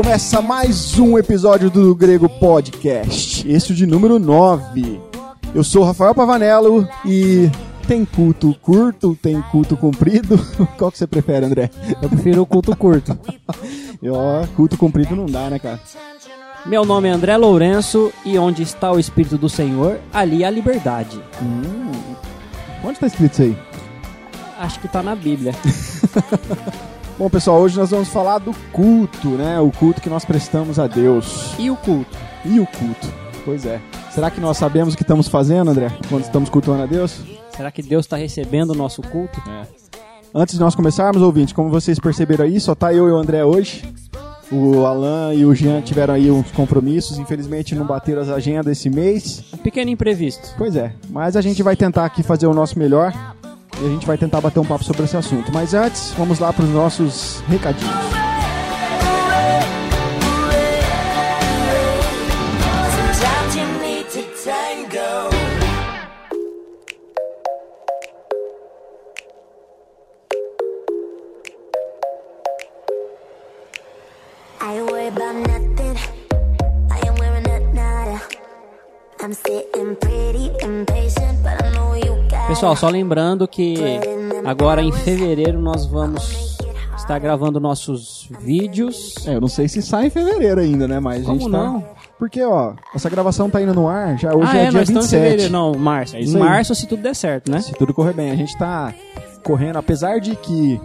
Começa mais um episódio do Grego Podcast, este de número 9. Eu sou o Rafael Pavanello e tem culto curto, tem culto comprido? Qual que você prefere, André? Eu prefiro o culto curto. E, ó, culto comprido não dá, né, cara? Meu nome é André Lourenço e onde está o Espírito do Senhor, ali há liberdade. Hum. Onde tá escrito isso aí? Acho que tá na Bíblia. Bom, pessoal, hoje nós vamos falar do culto, né? O culto que nós prestamos a Deus. E o culto? E o culto? Pois é. Será que nós sabemos o que estamos fazendo, André, quando estamos cultuando a Deus? Será que Deus está recebendo o nosso culto? É. Antes de nós começarmos, ouvintes, como vocês perceberam aí, só tá eu e o André hoje. O Alan e o Jean tiveram aí uns compromissos, infelizmente não bateram as agendas esse mês. Um pequeno imprevisto. Pois é, mas a gente vai tentar aqui fazer o nosso melhor e a gente vai tentar bater um papo sobre esse assunto. Mas antes, vamos lá para os nossos recadinhos. Sometimes you Pessoal, só lembrando que agora em fevereiro nós vamos estar gravando nossos vídeos. É, eu não sei se sai em fevereiro ainda, né? Mas a Como gente tá... não? Porque, ó, essa gravação tá indo no ar, já hoje ah, é, é, dia nós estamos em 27. fevereiro. Não, março. É em março, se tudo der certo, né? Se tudo correr bem. A gente tá correndo, apesar de que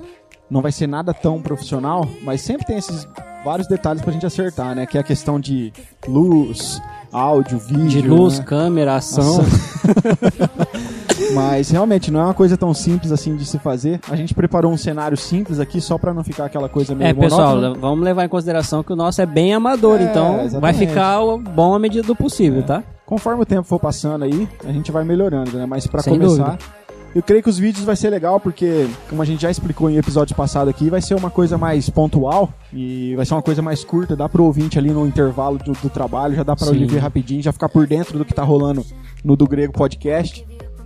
não vai ser nada tão profissional, mas sempre tem esses vários detalhes pra gente acertar, né? Que é a questão de luz, áudio, vídeo. De luz, né? câmera, ação. Mas realmente não é uma coisa tão simples assim de se fazer. A gente preparou um cenário simples aqui só pra não ficar aquela coisa meio É, pessoal, monótona. vamos levar em consideração que o nosso é bem amador, É, então vai exatamente. ficar bom à medida do possível, tá? Conforme o tempo for passando aí, a gente vai melhorando, né? Mas pra Sem começar, eu creio que os vídeos vai ser legal porque, como a gente já explicou em episódios passados aqui, vai ser uma coisa mais pontual e vai ser uma coisa mais curta, dá pro ouvinte ali no intervalo do, do trabalho, já dá pra Sim. ele ver rapidinho, já ficar por dentro do que tá rolando no do Grego Podcast.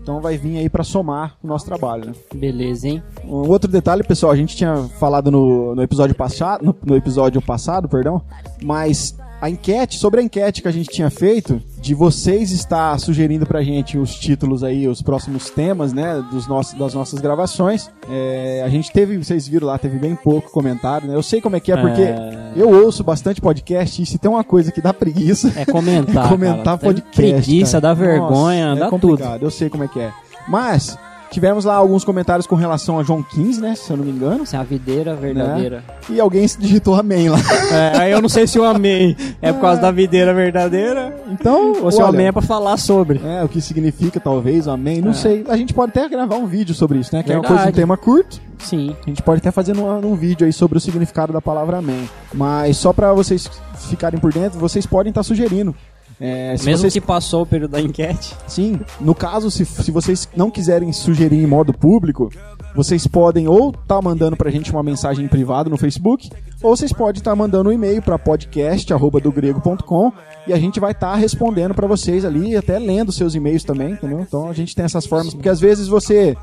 Então vai vir aí pra somar o nosso trabalho, né? Beleza, hein? Um outro detalhe, pessoal, a gente tinha falado no, no episódio passado, no, no episódio passado, perdão, mas a enquete, sobre a enquete que a gente tinha feito, de vocês estar sugerindo pra gente os títulos aí, os próximos temas, né, dos nossos, das nossas gravações, é, a gente teve, vocês viram lá, teve bem pouco comentário, né, eu sei como é que é, porque É. eu ouço bastante podcast e se tem uma coisa que dá preguiça, É comentar. comentar cara. Tem podcast. Preguiça, cara. dá vergonha, Nossa, dá é tudo. Eu sei como é que é. Mas tivemos lá alguns comentários com relação a João 15, né? Se eu não me engano. Essa é a videira verdadeira. E alguém digitou amém lá. É, aí eu não sei se o amém é por causa da videira verdadeira Então, ou se o olha, amém é pra falar sobre. é, o que significa talvez o amém, não É. sei. A gente pode até gravar um vídeo sobre isso, né? Que é uma Verdade. coisa, um tema curto. Sim. A gente pode até fazer num, num vídeo aí sobre o significado da palavra amém. Mas só pra vocês ficarem por dentro, vocês podem estar sugerindo. É, se Mesmo vocês que passou o período da enquete. Sim, no caso, se, se vocês não quiserem sugerir em modo público, vocês podem ou estar mandando pra gente uma mensagem privada no Facebook, ou vocês podem estar mandando um e-mail para podcast@dogrego.com e a gente vai estar respondendo pra vocês ali, até lendo seus e-mails também, entendeu? Então a gente tem essas formas, porque às vezes você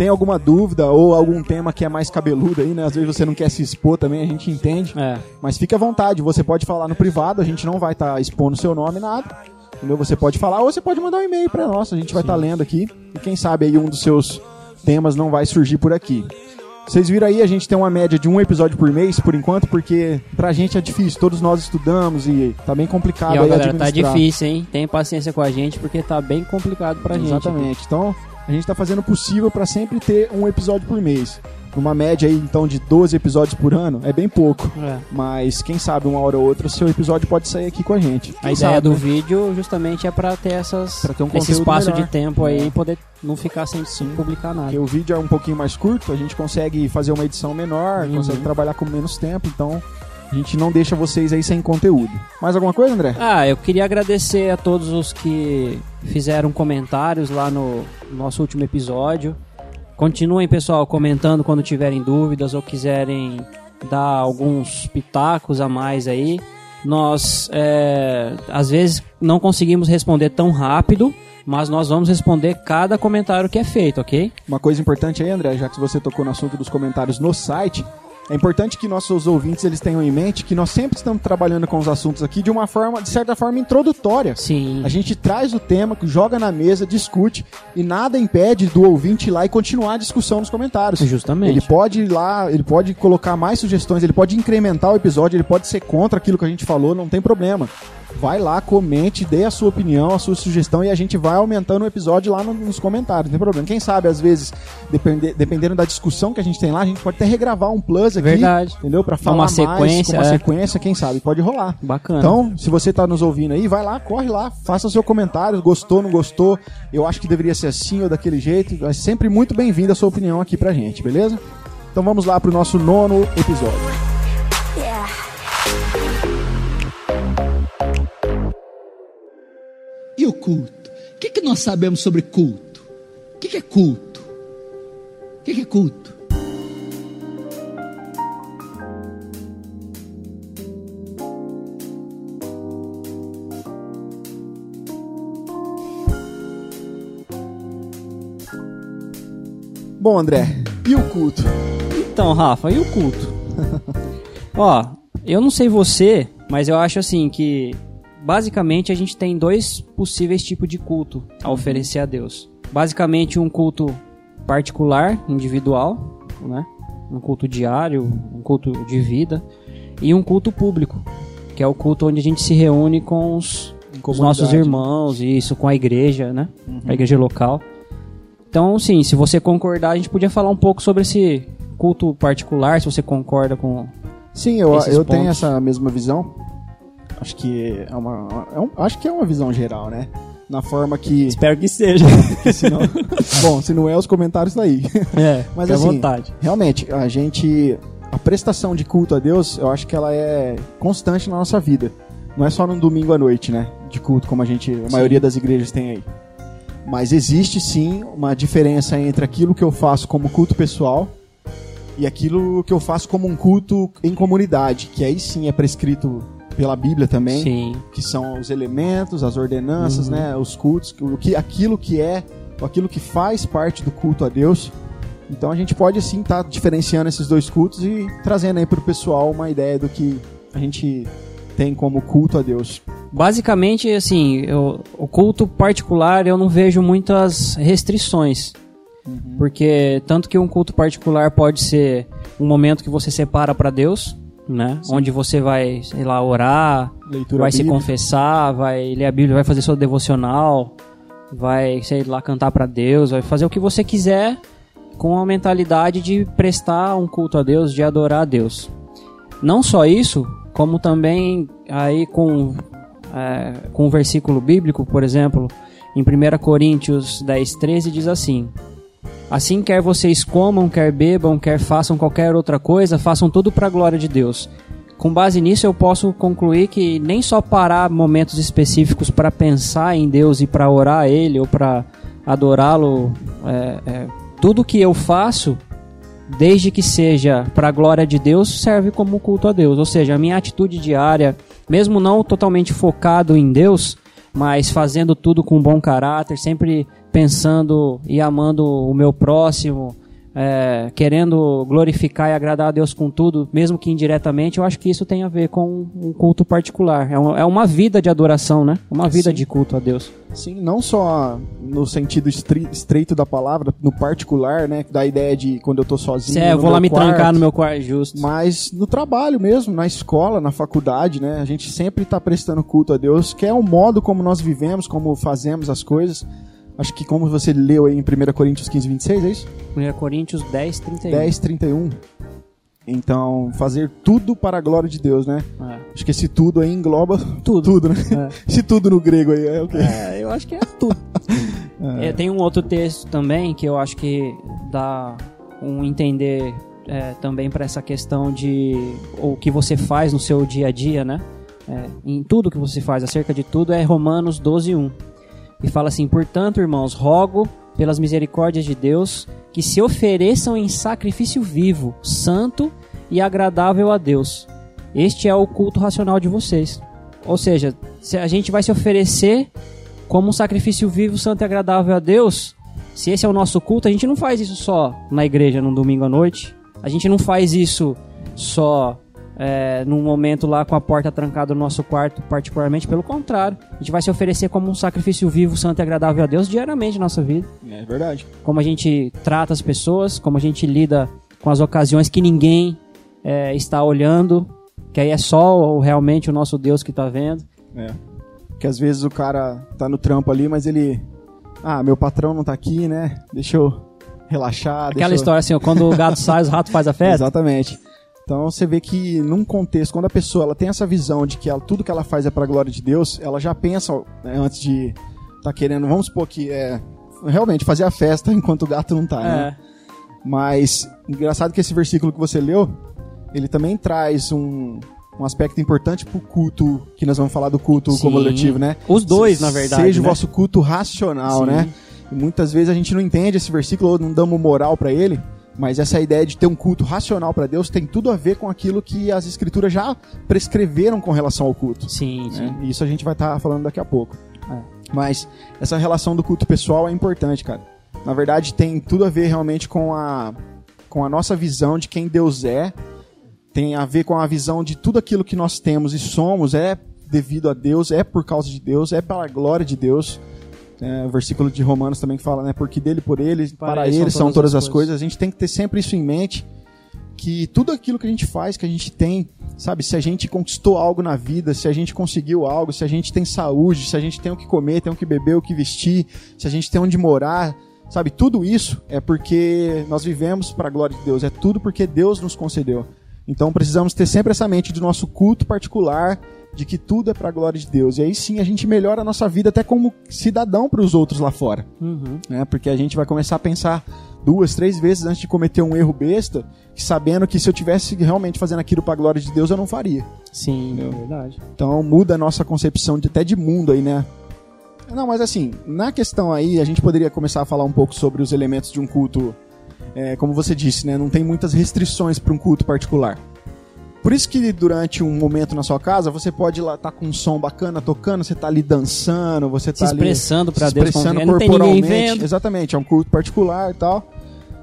tem alguma dúvida ou algum tema que é mais cabeludo aí, né? Às vezes você não quer se expor também, a gente entende. É. Mas fique à vontade, você pode falar no privado, a gente não vai estar expondo seu nome nada. Entendeu? Você pode falar ou você pode mandar um e-mail pra nós, a gente vai estar lendo aqui. E quem sabe aí um dos seus temas não vai surgir por aqui. Vocês viram aí, a gente tem uma média de um episódio por mês, por enquanto, porque pra gente é difícil, todos nós estudamos e tá bem complicado E ó, aí galera, tá difícil, hein? Tem paciência com a gente porque tá bem complicado pra gente. Exatamente. Então, a gente tá fazendo o possível pra sempre ter um episódio por mês. Uma média aí, então, de 12 episódios por ano, é bem pouco. É. Mas quem sabe uma hora ou outra o seu episódio pode sair aqui com a gente. A Quem ideia sabe, do né? vídeo justamente é pra ter essas Pra ter um esse espaço melhor. de tempo aí É. e poder não ficar sem publicar nada. Porque o vídeo é um pouquinho mais curto, a gente consegue fazer uma edição menor, Uhum. consegue trabalhar com menos tempo, então a gente não deixa vocês aí sem conteúdo. Mais alguma coisa, André? Ah, eu queria agradecer a todos os que fizeram comentários lá no nosso último episódio. Continuem, pessoal, comentando quando tiverem dúvidas ou quiserem dar alguns pitacos a mais aí. Nós, é, às vezes, não conseguimos responder tão rápido, mas nós vamos responder cada comentário que é feito, ok? Uma coisa importante aí, André, já que você tocou no assunto dos comentários no site, É importante que nossos ouvintes eles tenham em mente que nós sempre estamos trabalhando com os assuntos aqui de uma forma, de certa forma, introdutória. Sim. A gente traz o tema, joga na mesa, discute e nada impede do ouvinte ir lá e continuar a discussão nos comentários. Justamente. Ele pode ir lá, ele pode colocar mais sugestões, ele pode incrementar o episódio, ele pode ser contra aquilo que a gente falou, não tem problema. Vai lá, comente, dê a sua opinião, a sua sugestão e a gente vai aumentando o episódio lá no- nos comentários, não tem problema. Quem sabe, às vezes, depende- dependendo da discussão que a gente tem lá, a gente pode até regravar um plus aqui. Verdade. Entendeu? Pra Uma falar mais, sequência, uma é. sequência, quem sabe, pode rolar. Bacana. Então, se você tá nos ouvindo aí, vai lá, corre lá, faça seu comentário, gostou, não gostou, eu acho que deveria ser assim ou daquele jeito, é sempre muito bem-vinda a sua opinião aqui pra gente, beleza? Então vamos lá pro nosso nono episódio. E o culto? O que, que nós sabemos sobre culto? O que, que é culto? O que, que é culto? Bom, André, e o culto? Então, Rafa, e o culto? Ó, eu não sei você, mas eu acho assim que basicamente a gente tem dois possíveis tipos de culto a oferecer a Deus. Basicamente um culto particular, individual, né? Um culto diário, um culto de vida e um culto público, que é o culto onde a gente se reúne com os, os nossos irmãos, e isso com a igreja, né? A igreja local. Então, sim, se você concordar, a gente podia falar um pouco sobre esse culto particular, se você concorda com. Sim, eu, eu tenho essa mesma visão. Acho que é uma, é um- acho que é uma visão geral, né? Na forma que, Espero que seja. que se não, bom, se não é os comentários tá aí. é, Mas à assim, vontade. realmente, a gente. A prestação de culto a Deus, eu acho que ela é constante na nossa vida. Não é só num domingo à noite, né? De culto, como a gente. A maioria das igrejas tem aí. Mas existe sim uma diferença entre aquilo que eu faço como culto pessoal e aquilo que eu faço como um culto em comunidade, que aí sim é prescrito pela Bíblia também Sim. que são os elementos, as ordenanças, Uhum. né, os cultos, o que, aquilo que é, aquilo que faz parte do culto a Deus. Então a gente pode sim estar diferenciando esses dois cultos e trazendo aí pro pessoal uma ideia do que a gente tem como culto a Deus. Basicamente, assim, eu- o culto particular eu não vejo muitas restrições. Porque tanto que um culto particular pode ser um momento que você separa para Deus, né? Onde você vai, sei lá, orar, Leitura vai se bíblica. confessar, vai ler a Bíblia, vai fazer sua devocional, vai, sei lá, cantar para Deus, vai fazer o que você quiser com a mentalidade de prestar um culto a Deus, de adorar a Deus. Não só isso, como também aí com, é, com o versículo bíblico, por exemplo, em 1 Coríntios 10, 13 diz assim: Assim quer vocês comam, quer bebam, quer façam qualquer outra coisa, façam tudo para a glória de Deus. Com base nisso, eu posso concluir que nem só parar momentos específicos para pensar em Deus e para orar a Ele ou para adorá-lo, é, é, tudo que eu faço, desde que seja para a glória de Deus, serve como culto a Deus. Ou seja, a minha atitude diária, mesmo não totalmente focado em Deus, mas fazendo tudo com bom caráter, sempre pensando e amando o meu próximo, é, querendo glorificar e agradar a Deus com tudo, mesmo que indiretamente, eu acho que isso tem a ver com um culto particular. É, um- é uma vida de adoração, né? Uma vida Sim. de culto a Deus. Sim, não só no sentido estreito da palavra, no particular, né, da ideia de quando eu tô sozinho. É, eu vou lá me quarto, trancar no meu quarto, justo. Mas no trabalho mesmo, na escola, na faculdade, né? A gente sempre está prestando culto a Deus, que é o modo como nós vivemos, como fazemos as coisas. Acho que como você leu aí em 1 Coríntios 15, 26, é isso? 1 Coríntios 10, 31. 10, 31. Então, fazer tudo para a glória de Deus, né? É. Acho que esse tudo aí engloba Tudo. tudo né? É. Esse tudo no grego aí é o quê? É, eu acho que é tudo. É, tem um outro texto também que eu acho que dá um entender é, também para essa questão de o que você faz no seu dia a dia, né? É, em tudo que você faz, acerca de tudo, é Romanos 12, 1. E fala assim: Portanto, irmãos, rogo pelas misericórdias de Deus que se ofereçam em sacrifício vivo, santo e agradável a Deus. Este é o culto racional de vocês. Ou seja, se a gente vai se oferecer como um sacrifício vivo, santo e agradável a Deus, se esse é o nosso culto, a gente não faz isso só na igreja num domingo à noite. A gente não faz isso só é, num momento lá com a porta trancada no nosso quarto, particularmente, pelo contrário. A gente vai se oferecer como um sacrifício vivo, santo e agradável a Deus diariamente na nossa vida. É verdade. Como a gente trata as pessoas, como a gente lida com as ocasiões que ninguém é, está olhando, que aí é só realmente o nosso Deus que está vendo. É. Que às vezes o cara tá no trampo ali, mas ele. Ah, meu patrão não tá aqui, né? Deixa eu relaxar. Aquela deixa eu- história assim, ó, quando o gato sai, o rato faz a festa. Exatamente. Então você vê que num contexto, quando a pessoa ela tem essa visão de que ela- tudo que ela faz é pra glória de Deus, ela já pensa né, antes de tá querendo, vamos supor que é realmente fazer a festa enquanto o gato não tá, né? É. Mas engraçado que esse versículo que você leu, ele também traz um, um aspecto importante pro culto, que nós vamos falar do culto Sim. coletivo, né? Os dois, Se- na verdade, Seja né? o vosso culto racional, Sim. né? E muitas vezes a gente não entende esse versículo ou não damos moral pra ele, mas essa ideia de ter um culto racional pra Deus tem tudo a ver com aquilo que as escrituras já prescreveram com relação ao culto. Sim, sim. né? E isso a gente vai estar falando daqui a pouco. É. Mas essa relação do culto pessoal é importante, cara. Na verdade, tem tudo a ver realmente com a, com a nossa visão de quem Deus é. Tem a ver com a visão de tudo aquilo que nós temos e somos é devido a Deus, é por causa de Deus, é pela glória de Deus. O versículo de Romanos também fala, né? Porque dele, por ele, para, ele são todas as coisas. A gente tem que ter sempre isso em mente que tudo aquilo que a gente faz, que a gente tem, sabe, se a gente conquistou algo na vida, se a gente conseguiu algo, se a gente tem saúde, se a gente tem o que comer, tem o que beber, o que vestir, se a gente tem onde morar, sabe, tudo isso é porque nós vivemos para a glória de Deus, é tudo porque Deus nos concedeu. Então precisamos ter sempre essa mente do nosso culto particular, de que tudo é para a glória de Deus. E aí sim a gente melhora a nossa vida até como cidadão para os outros lá fora Uhum. né? Porque a gente vai começar a pensar duas, três vezes antes de cometer um erro besta, sabendo que se eu tivesse realmente fazendo aquilo para a glória de Deus, eu não faria. Sim, é verdade. Então muda a nossa concepção de, até de mundo aí, né? Não, mas assim, na questão aí, a gente poderia começar a falar um pouco sobre os elementos de um culto, é, como você disse, né? Não tem muitas restrições para um culto particular. Por isso que durante um momento na sua casa, você pode lá estar com um som bacana tocando, você tá ali dançando, você Se tá ali expressando se Deus, expressando corporalmente. Exatamente, é um culto particular e tal.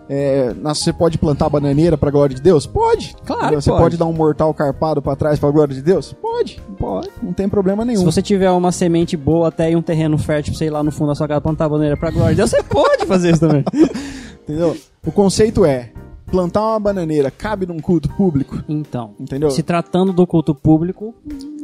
É, você pode plantar bananeira pra glória de Deus? Pode. Claro Você pode. pode dar um mortal carpado pra trás pra glória de Deus? Pode. Pode. Não tem problema nenhum. Se você tiver uma semente boa até em um terreno fértil, sei lá, no fundo da sua casa plantar bananeira pra glória de Deus, você pode fazer isso também. Entendeu? O conceito é: plantar uma bananeira cabe num culto público? Então, Entendeu? se tratando do culto público,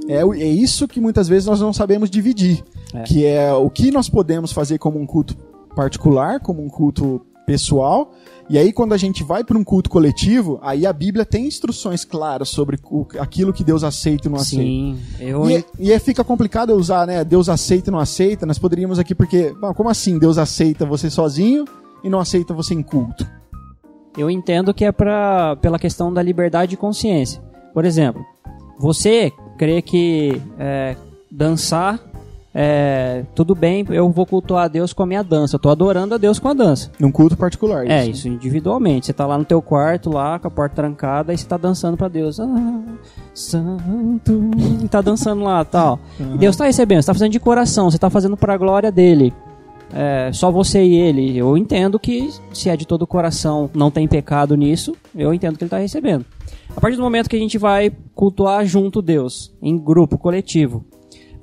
É, é isso que muitas vezes nós não sabemos dividir. É. Que é o que nós podemos fazer como um culto particular, como um culto pessoal. E aí, quando a gente vai para um culto coletivo, aí a Bíblia tem instruções claras sobre o- aquilo que Deus aceita e não aceita. sim, eu E, é- e é- fica complicado eu usar, né? Deus aceita e não aceita. Nós poderíamos aqui, porque. bom, como assim? Deus aceita você sozinho e não aceita você em culto? Eu entendo que é pra, pela questão da liberdade de consciência. Por exemplo, você crê que é, dançar é, tudo bem, eu vou cultuar a Deus com a minha dança. Eu tô adorando a Deus com a dança. Num culto particular. É, isso individualmente. Você tá lá no teu quarto, lá, com a porta trancada, e você tá dançando pra Deus. Ah, santo. E tá dançando lá, tal. E Deus tá recebendo, você tá fazendo de coração, você tá fazendo pra glória dele. É, só você e ele. Eu entendo que se é de todo o coração, não tem pecado nisso, eu entendo que ele tá recebendo. A partir do momento que a gente vai cultuar junto Deus, em grupo, coletivo,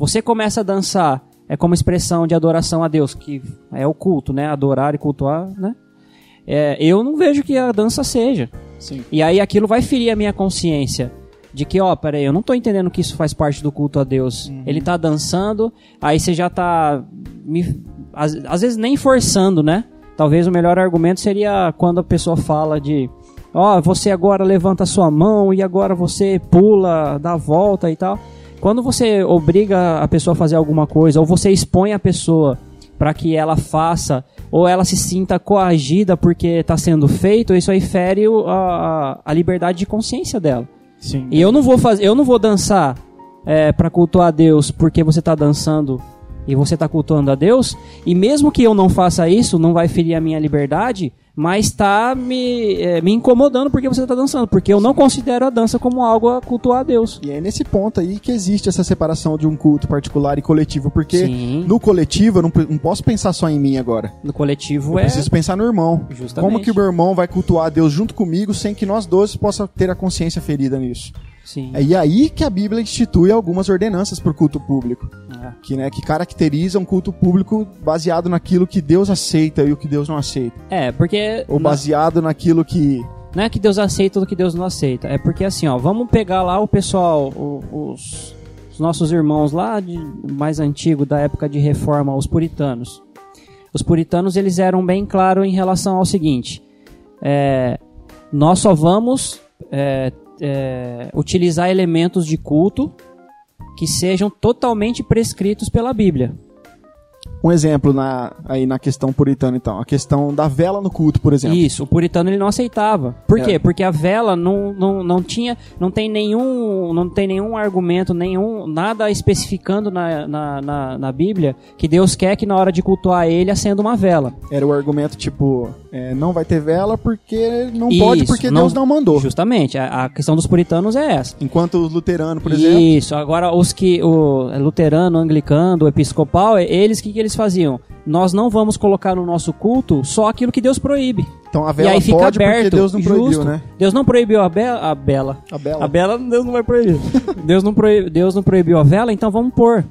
você começa a dançar, é como expressão de adoração a Deus, que é o culto, né? Adorar e cultuar, né? É, eu não vejo que a dança seja. Sim. E aí aquilo vai ferir a minha consciência. De que, ó, peraí, eu não tô entendendo que isso faz parte do culto a Deus. Ele tá dançando, aí você já tá. Me, às, às vezes nem forçando, né? Talvez o melhor argumento seria quando a pessoa fala de. Ó, você agora levanta a sua mão e agora você pula, dá a volta e tal. Quando você obriga a pessoa a fazer alguma coisa, ou você expõe a pessoa para que ela faça, ou ela se sinta coagida porque está sendo feito, isso aí fere a, a- liberdade de consciência dela. Sim. E eu não vou fazer, eu não vou dançar é, para cultuar a Deus porque você tá dançando e você tá cultuando a Deus. E mesmo que eu não faça isso, não vai ferir a minha liberdade. Mas tá me, é, me incomodando porque você tá dançando, porque eu não considero a dança como algo a cultuar a Deus. E é nesse ponto aí que existe essa separação de um culto particular e coletivo, porque Sim. no coletivo eu não, não posso pensar só em mim agora. No coletivo Eu é. preciso pensar no irmão. Justamente. Como que o meu irmão vai cultuar a Deus junto comigo sem que nós dois possa ter a consciência ferida nisso? Sim. É e aí que a Bíblia institui algumas ordenanças para o culto público, É. que, né, que caracterizam um culto público baseado naquilo que Deus aceita e o que Deus não aceita, É, porque. ou baseado naquilo que Não é que Deus aceita tudo que Deus não aceita. É porque assim, ó, vamos pegar lá o pessoal, os, os nossos irmãos lá de, mais antigo, da época de reforma, os puritanos. Os puritanos, eles eram bem claros em relação ao seguinte: é, nós só vamos é, é, utilizar elementos de culto que sejam totalmente prescritos pela Bíblia. Um exemplo na, aí na questão puritana então, a questão da vela no culto, por exemplo. Isso, o puritano ele não aceitava. Por É. quê? Porque a vela não, não, não tinha, não tem nenhum, não tem nenhum argumento, nenhum, nada especificando na, na, na, na Bíblia que Deus quer que na hora de cultuar ele acenda uma vela. Era o argumento tipo, é, não vai ter vela porque não pode Isso, porque Deus não mandou. Justamente, a, a questão dos puritanos é essa. Enquanto o luterano, por exemplo, Isso, agora os que, o luterano, o anglicano, o episcopal, eles, o que, que eles faziam? Nós não vamos colocar no nosso culto só aquilo que Deus proíbe. então a e vela aí fica pode aberto. porque Deus não proibiu, justo. né? Deus não proibiu a, be a bela. A bela. A bela Deus não vai proibir. Deus, não proibiu, Deus não proibiu a vela, então vamos pôr.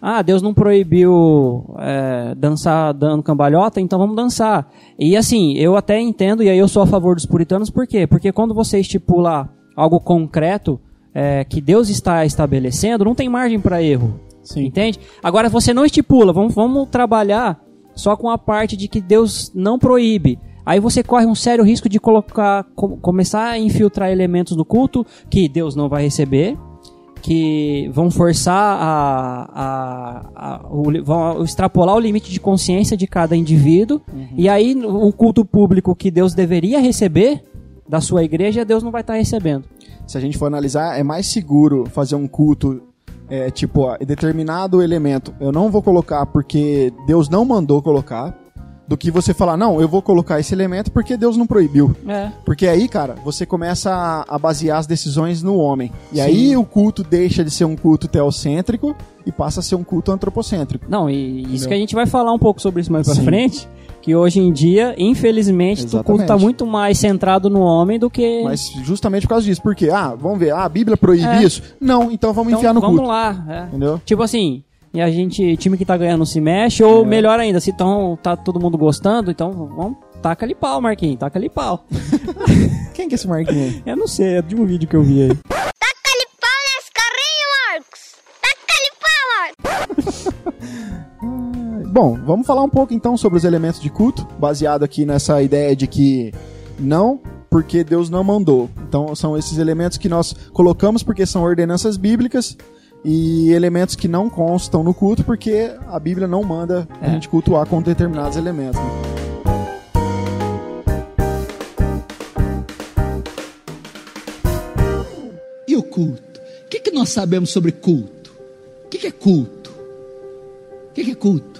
Ah, Deus não proibiu é, dançar dando cambalhota, então vamos dançar. E assim, eu até entendo, e aí eu sou a favor dos puritanos, por quê? Porque quando você estipula algo concreto é, que Deus está estabelecendo, não tem margem para erro. Sim. Entende? Agora você não estipula, vamos, vamos trabalhar só com a parte de que Deus não proíbe. Aí você corre um sério risco de colocar, com- começar a infiltrar elementos no culto que Deus não vai receber, que vão forçar a, a- a- o, vão extrapolar o limite de consciência de cada indivíduo. E aí o culto público que Deus deveria receber da sua igreja, Deus não vai estar recebendo. Se a gente for analisar, é mais seguro fazer um culto é, tipo, ó, determinado elemento eu não vou colocar porque Deus não mandou colocar, do que você falar, não, eu vou colocar esse elemento porque Deus não proibiu. É. Porque aí, cara, você começa a, a basear as decisões no homem. E Sim. aí o culto deixa de ser um culto teocêntrico e passa a ser um culto antropocêntrico. Não, e isso Entendeu? que a gente vai falar um pouco sobre isso mais pra Sim. frente, que hoje em dia, infelizmente, o culto Exatamente. tá muito mais centrado no homem do que... Mas justamente por causa disso. Porque, ah, vamos ver, ah, a Bíblia proíbe É. isso? Não, então vamos então, enfiar no vamos culto. lá. é. Entendeu? Tipo assim, e a gente, time que tá ganhando não se mexe, ou É. melhor ainda, se tão, tá todo mundo gostando, então vamos, taca ali pau, Marquinhos, taca ali pau. Quem que é esse Marquinhos aí? Eu não sei, é de um vídeo que eu vi aí. Taca-lhe pau nesse carrinho, Marcos! Taca-lhe pau, Marcos! Bom, vamos falar um pouco então sobre os elementos de culto, baseado aqui nessa ideia de que não porque Deus não mandou. Então são esses elementos que nós colocamos porque são ordenanças bíblicas e elementos que não constam no culto porque a Bíblia não manda a É. gente cultuar com determinados elementos. né? E o culto? O que, que nós sabemos sobre culto? O que, que é culto? O que, que é culto?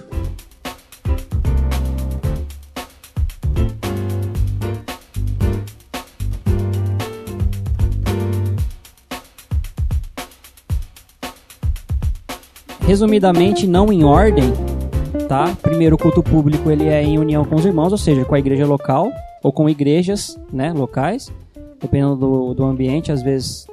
Resumidamente, não em ordem, tá? Primeiro, o culto público ele é em união com os irmãos, ou seja, com a igreja local ou com igrejas, né, locais, dependendo do, do ambiente. Às vezes,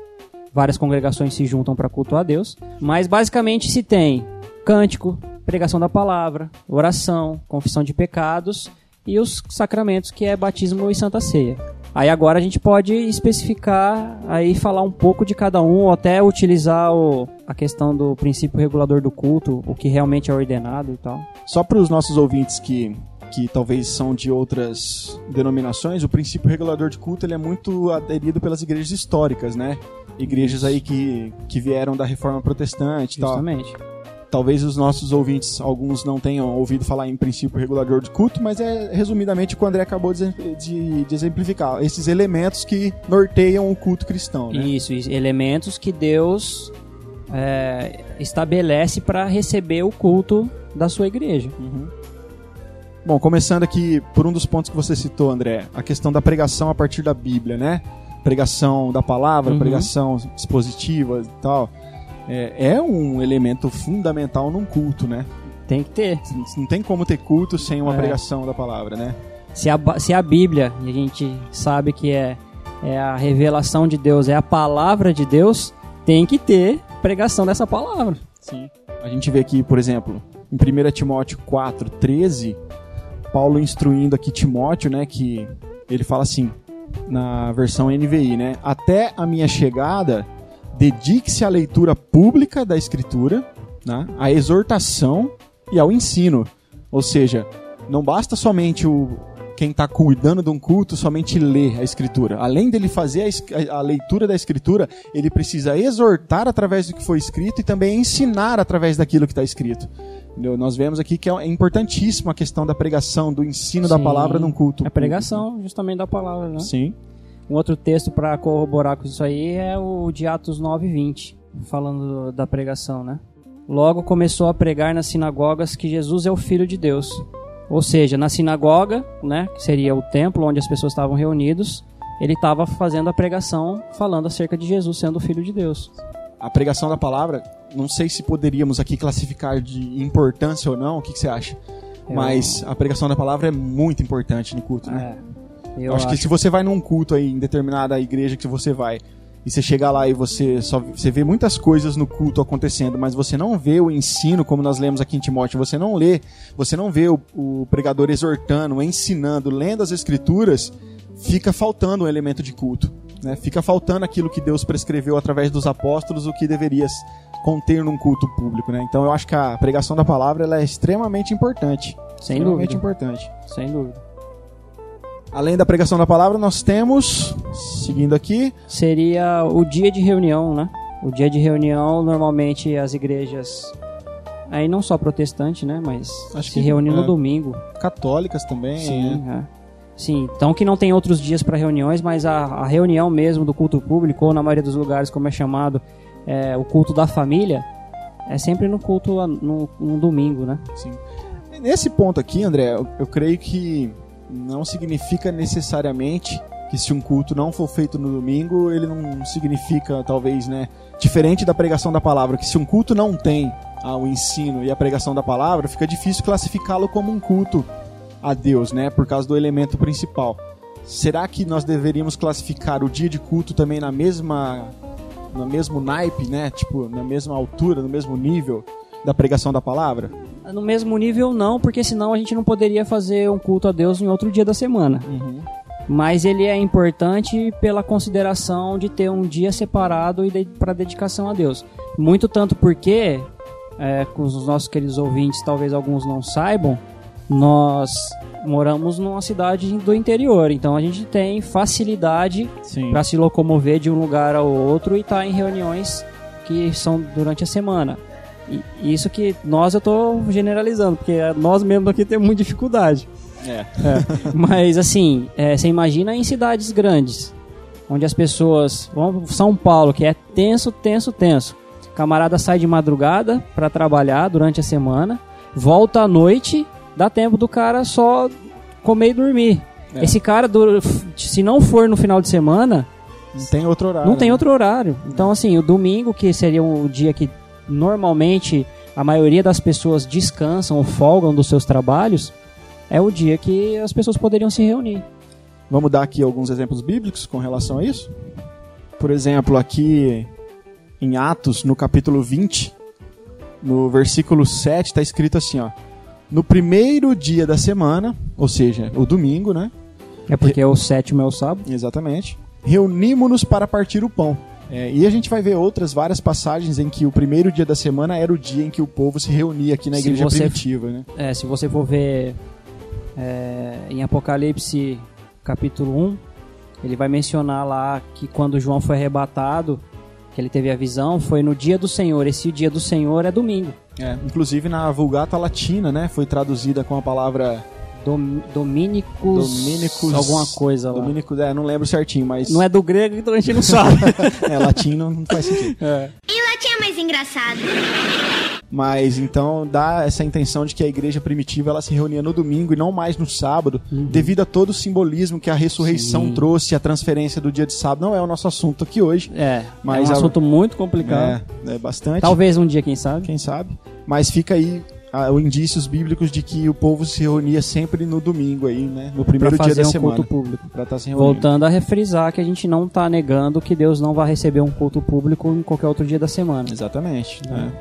várias congregações se juntam para cultuar a Deus. Mas basicamente se tem cântico, pregação da palavra, oração, confissão de pecados e os sacramentos que é batismo e santa ceia. Aí agora a gente pode especificar, aí falar um pouco de cada um, ou até utilizar o, a questão do princípio regulador do culto, o que realmente é ordenado e tal. Só para os nossos ouvintes que, que talvez são de outras denominações, o princípio regulador de culto ele é muito aderido pelas igrejas históricas, né? Igrejas aí que, que vieram da reforma protestante e tal. Justamente. Talvez os nossos ouvintes, alguns não tenham ouvido falar em princípio regulador de culto, mas é resumidamente o que o André acabou de, de- de exemplificar. Esses elementos que norteiam o culto cristão, né? Isso, elementos que Deus é, estabelece para receber o culto da sua igreja. Bom, começando aqui por um dos pontos que você citou, André, a questão da pregação a partir da Bíblia, né? Pregação da palavra, Uhum. pregação expositiva e tal. É, é um elemento fundamental num culto, né? Tem que ter. Não tem como ter culto sem uma É. pregação da palavra, né? Se a, se a Bíblia, e a gente sabe que é, é a revelação de Deus, é a palavra de Deus, tem que ter pregação dessa palavra. Sim. A gente vê aqui, por exemplo, em 1 Timóteo 4, 13, Paulo instruindo aqui Timóteo, né, que ele fala assim, na versão NVI, né, até a minha chegada, dedique-se à leitura pública da Escritura, né, à exortação e ao ensino. Ou seja, não basta somente o quem está cuidando de um culto somente ler a escritura. Além dele fazer a a, leitura da escritura, ele precisa exortar através do que foi escrito e também ensinar através daquilo que está escrito. Entendeu? Nós vemos aqui que é importantíssima a questão da pregação, do ensino da Sim. palavra num culto. A pregação justamente da palavra, né? Sim. Um outro texto para corroborar com isso aí é o de Atos 9:20, falando da pregação, né? Logo começou a pregar nas sinagogas que Jesus é o filho de Deus. Ou seja, na sinagoga, né, que seria o templo onde as pessoas estavam reunidos, ele estava fazendo a pregação falando acerca de Jesus sendo o filho de Deus. A pregação da palavra, não sei se poderíamos aqui classificar de importância ou não, o que, que você acha? Eu- Mas a pregação da palavra é muito importante no culto, né? É, Eu acho, que se você vai num culto aí, em determinada igreja que você vai, e você chega lá e você só você vê muitas coisas no culto acontecendo, mas você não vê o ensino, como nós lemos aqui em Timóteo, você não lê, você não vê o, o pregador exortando, ensinando, lendo as escrituras, fica faltando um elemento de culto. Né? Fica faltando aquilo que Deus prescreveu através dos apóstolos, o que deveria conter num culto público. Né? Então eu acho que a pregação da palavra é extremamente importante. Sem extremamente dúvida. importante. Sem dúvida. Além da pregação da palavra, nós temos, seguindo aqui, Seria o dia de reunião, né? O dia de reunião, normalmente as igrejas, aí não só protestante, né? Mas Acho se reúnem no é. domingo. católicas também. Sim, né? é. Sim, então que não tem outros dias para reuniões, mas a, a reunião mesmo do culto público, ou na maioria dos lugares, como é chamado, é, o culto da família, é sempre no culto no, no domingo, né? Sim. Nesse ponto aqui, André, eu, eu creio que não significa necessariamente que se um culto não for feito no domingo, ele não significa, talvez, né? Diferente da pregação da palavra, que se um culto não tem ah, o ensino e a pregação da palavra, fica difícil classificá-lo como um culto a Deus, né? Por causa do elemento principal. Será que nós deveríamos classificar o dia de culto também na mesma no mesmo naipe, né? Tipo, na mesma altura, no mesmo nível da pregação da palavra? No mesmo nível não, porque senão a gente não poderia fazer um culto a Deus em outro dia da semana. Mas ele é importante pela consideração de ter um dia separado e para dedicação a Deus. Muito tanto porque, é, com os nossos queridos ouvintes, talvez alguns não saibam, nós moramos numa cidade do interior, então a gente tem facilidade para se locomover de um lugar ao outro e estar em reuniões que são durante a semana. E isso que nós eu tô generalizando, porque nós mesmos aqui temos muita dificuldade. É. Mas assim, é, você imagina em cidades grandes, onde as pessoas. Vamos São Paulo, que é tenso, tenso, tenso. Camarada sai de madrugada para trabalhar durante a semana, volta à noite, dá tempo do cara só comer e dormir. É. Esse cara, se não for no final de semana, Não tem outro horário. não tem né? outro horário. Então, assim, o domingo, que seria o dia que normalmente a maioria das pessoas descansam ou folgam dos seus trabalhos, é o dia que as pessoas poderiam se reunir. Vamos dar aqui alguns exemplos bíblicos com relação a isso? Por exemplo, aqui em Atos, no capítulo 20, no versículo 7, está escrito assim, ó. No primeiro dia da semana, ou seja, o domingo, né? É porque o sétimo é o sábado. Exatamente. Reunimos-nos para partir o pão. É, e a gente vai ver outras várias passagens em que o primeiro dia da semana era o dia em que o povo se reunia aqui na Se igreja você- primitiva, né? É, se você for ver é, em Apocalipse capítulo 1, ele vai mencionar lá que quando João foi arrebatado, que ele teve a visão, foi no dia do Senhor. Esse dia do Senhor é domingo. É, inclusive na Vulgata Latina, né? Foi traduzida com a palavra Dom, Dominicus, Dominicus. alguma coisa lá. Dominico, é, não lembro certinho, mas Não é do grego, então a gente não sabe. é latino, não faz sentido. É. You like tinha mais engraçado. Mas então dá essa intenção de que a igreja primitiva ela se reunia no domingo e não mais no sábado, devido a todo o simbolismo que a ressurreição Uhum. Sim. trouxe, a transferência do dia de sábado. Não é o nosso assunto aqui hoje. É, Mas é um a- assunto muito complicado. É, é bastante. Talvez um dia, quem sabe. Quem sabe? Mas fica aí ah, indícios bíblicos de que o povo se reunia sempre no domingo aí, né? No primeiro dia da um semana. culto público. Pra estar se reunindo. Voltando a refrisar que a gente não tá negando que Deus não vai receber um culto público em qualquer outro dia da semana. Exatamente. né?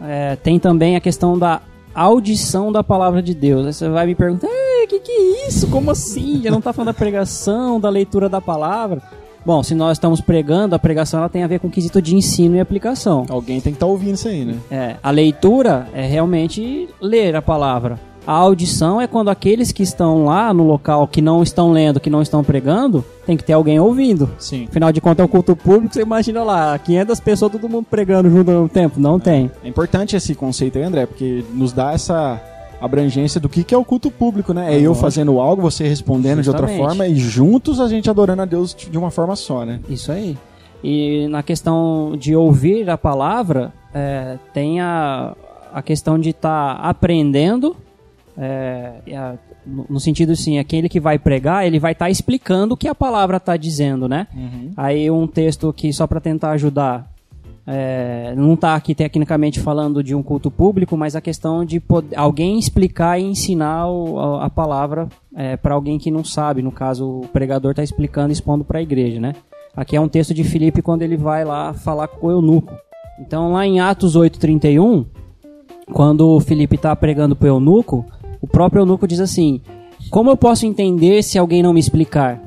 É, tem também a questão da audição da palavra de Deus. Aí você vai me perguntar, o que, que é isso? Como assim? Já não tá falando da pregação, da leitura da palavra? Bom, se nós estamos pregando, a pregação ela tem a ver com o quesito de ensino e aplicação. Alguém tem que estar ouvindo isso aí, né? É, a leitura é realmente ler a palavra. A audição é quando aqueles que estão lá no local, que não estão lendo, que não estão pregando, tem que ter alguém ouvindo. Sim. Afinal de contas, é um culto público, você imagina lá, 500 pessoas, todo mundo pregando junto ao mesmo tempo. Não tem. É importante esse conceito aí, André, porque nos dá essa abrangência do que, que é o culto público, né? É eu fazendo algo, você respondendo de outra Justamente. forma e juntos a gente adorando a Deus de uma forma só, né? Isso aí. E na questão de ouvir a palavra, é, tem a, a questão de estar aprendendo, é, no, sentido assim, aquele que vai pregar, ele vai estar explicando o que a palavra está dizendo, né? Aí um texto que só para tentar ajudar, é, não está aqui tecnicamente falando de um culto público, mas a questão de pod- alguém explicar e ensinar o- a, palavra para alguém que não sabe. No caso, o pregador está explicando e expondo para a igreja, né? Aqui é um texto de Filipe quando ele vai lá falar com o eunuco. Então, lá em Atos 8:31, quando o Filipe está pregando para o eunuco, o próprio eunuco diz assim: Como eu posso entender se alguém não me explicar?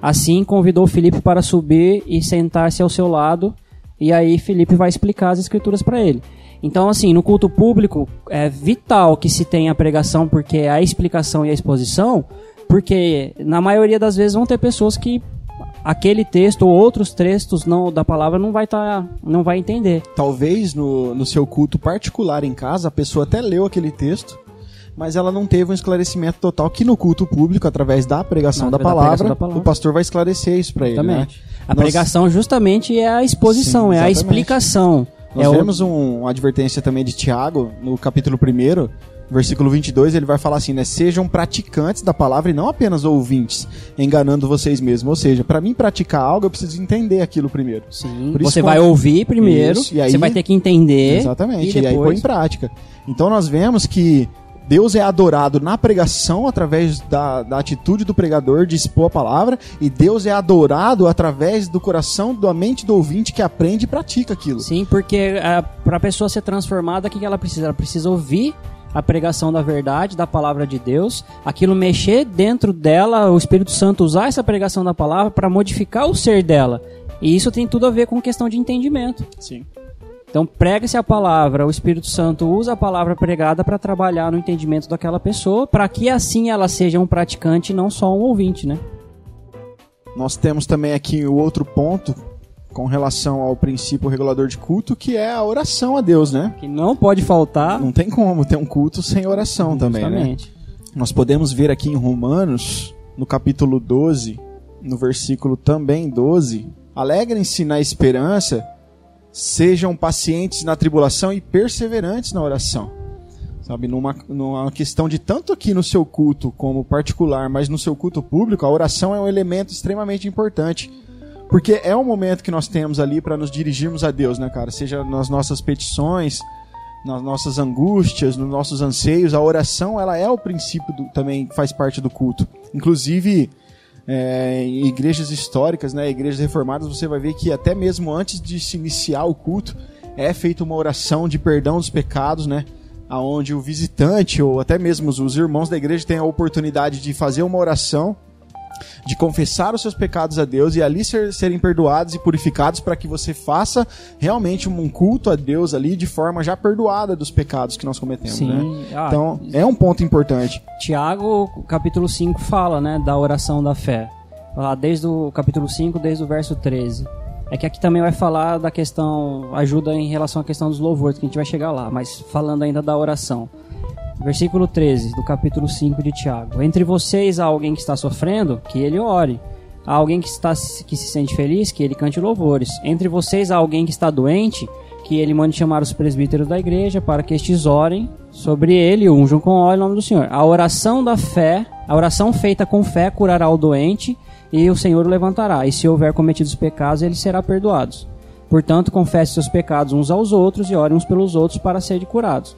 Assim convidou Filipe para subir e sentar-se ao seu lado, e aí Filipe vai explicar as escrituras para ele. Então, assim, no culto público é vital que se tenha a pregação, porque é a explicação e a exposição, porque na maioria das vezes vão ter pessoas que aquele texto ou outros textos não, da palavra não vai tá, não vai entender. Talvez no, no seu culto particular em casa, a pessoa até leu aquele texto, mas ela não teve um esclarecimento total que no culto público, através da pregação, Não, da, palavra, da palavra. o pastor vai esclarecer isso para ele, né? A Nós- pregação justamente é a exposição, Sim, é a explicação. Nós é o- vemos um- uma advertência também de Tiago, no capítulo 1, versículo 22, ele vai falar assim, né? Sejam praticantes da palavra e não apenas ouvintes, enganando vocês mesmos. Ou seja, para mim praticar algo, eu preciso entender aquilo primeiro. Sim, Por isso você quando- vai ouvir primeiro, Isso, aí- você vai ter que entender. Exatamente, E, e, aí põe depois... em prática. Então nós vemos que Deus é adorado na pregação através da, da atitude do pregador de expor a palavra, e Deus é adorado através do coração, da mente do ouvinte que aprende e pratica aquilo. Sim, porque para a pessoa ser transformada, o que que ela precisa? Ela precisa ouvir a pregação da verdade, da palavra de Deus, aquilo mexer dentro dela, o Espírito Santo usar essa pregação da palavra para modificar o ser dela. E isso tem tudo a ver com questão de entendimento. Sim. Então prega-se a palavra, o Espírito Santo usa a palavra pregada para trabalhar no entendimento daquela pessoa, para que assim ela seja um praticante e não só um ouvinte, né? Nós temos também aqui o outro ponto com relação ao princípio regulador de culto, que é a oração a Deus, né? Que não pode faltar. Não tem como ter um culto sem oração também, né? Justamente. Nós podemos ver aqui em Romanos, no capítulo 12, no versículo também 12: Alegrem-se na esperança, sejam pacientes na tribulação e perseverantes na oração. Sabe, numa, numa questão de tanto aqui no seu culto como particular, mas no seu culto público, a oração é um elemento extremamente importante. Porque é o momento que nós temos ali para nos dirigirmos a Deus, né, cara? Seja nas nossas petições, nas nossas angústias, nos nossos anseios, a oração ela é o princípio do, também faz parte do culto. Inclusive é, em igrejas históricas, né, igrejas reformadas, você vai ver que até mesmo antes de se iniciar o culto é feita uma oração de perdão dos pecados, né, aonde o visitante ou até mesmo os, os irmãos da igreja têm a oportunidade de fazer uma oração de confessar os seus pecados a Deus e ali ser- serem perdoados e purificados para que você faça realmente um culto a Deus ali de forma já perdoada dos pecados que nós cometemos, Sim. né? Ah, Então, é um ponto importante. Tiago, capítulo 5, fala, né, da oração da fé. Lá desde o capítulo 5, desde o verso 13. É que aqui também vai falar da questão, ajuda em relação à questão dos louvores, que a gente vai chegar lá, mas falando ainda da oração. Versículo 13 do capítulo 5 de Tiago. Entre vocês há alguém que está sofrendo, que ele ore. há alguém que, está, que se sente feliz, que ele cante louvores. Entre vocês há alguém que está doente, que ele mande chamar os presbíteros da igreja para que estes orem sobre ele unjam com óleo em nome do Senhor. A oração da fé, a oração feita com fé curará o doente e o Senhor o levantará. E se houver cometido os pecados, ele será perdoado. Portanto, confesse seus pecados uns aos outros e orem uns pelos outros para serem curados.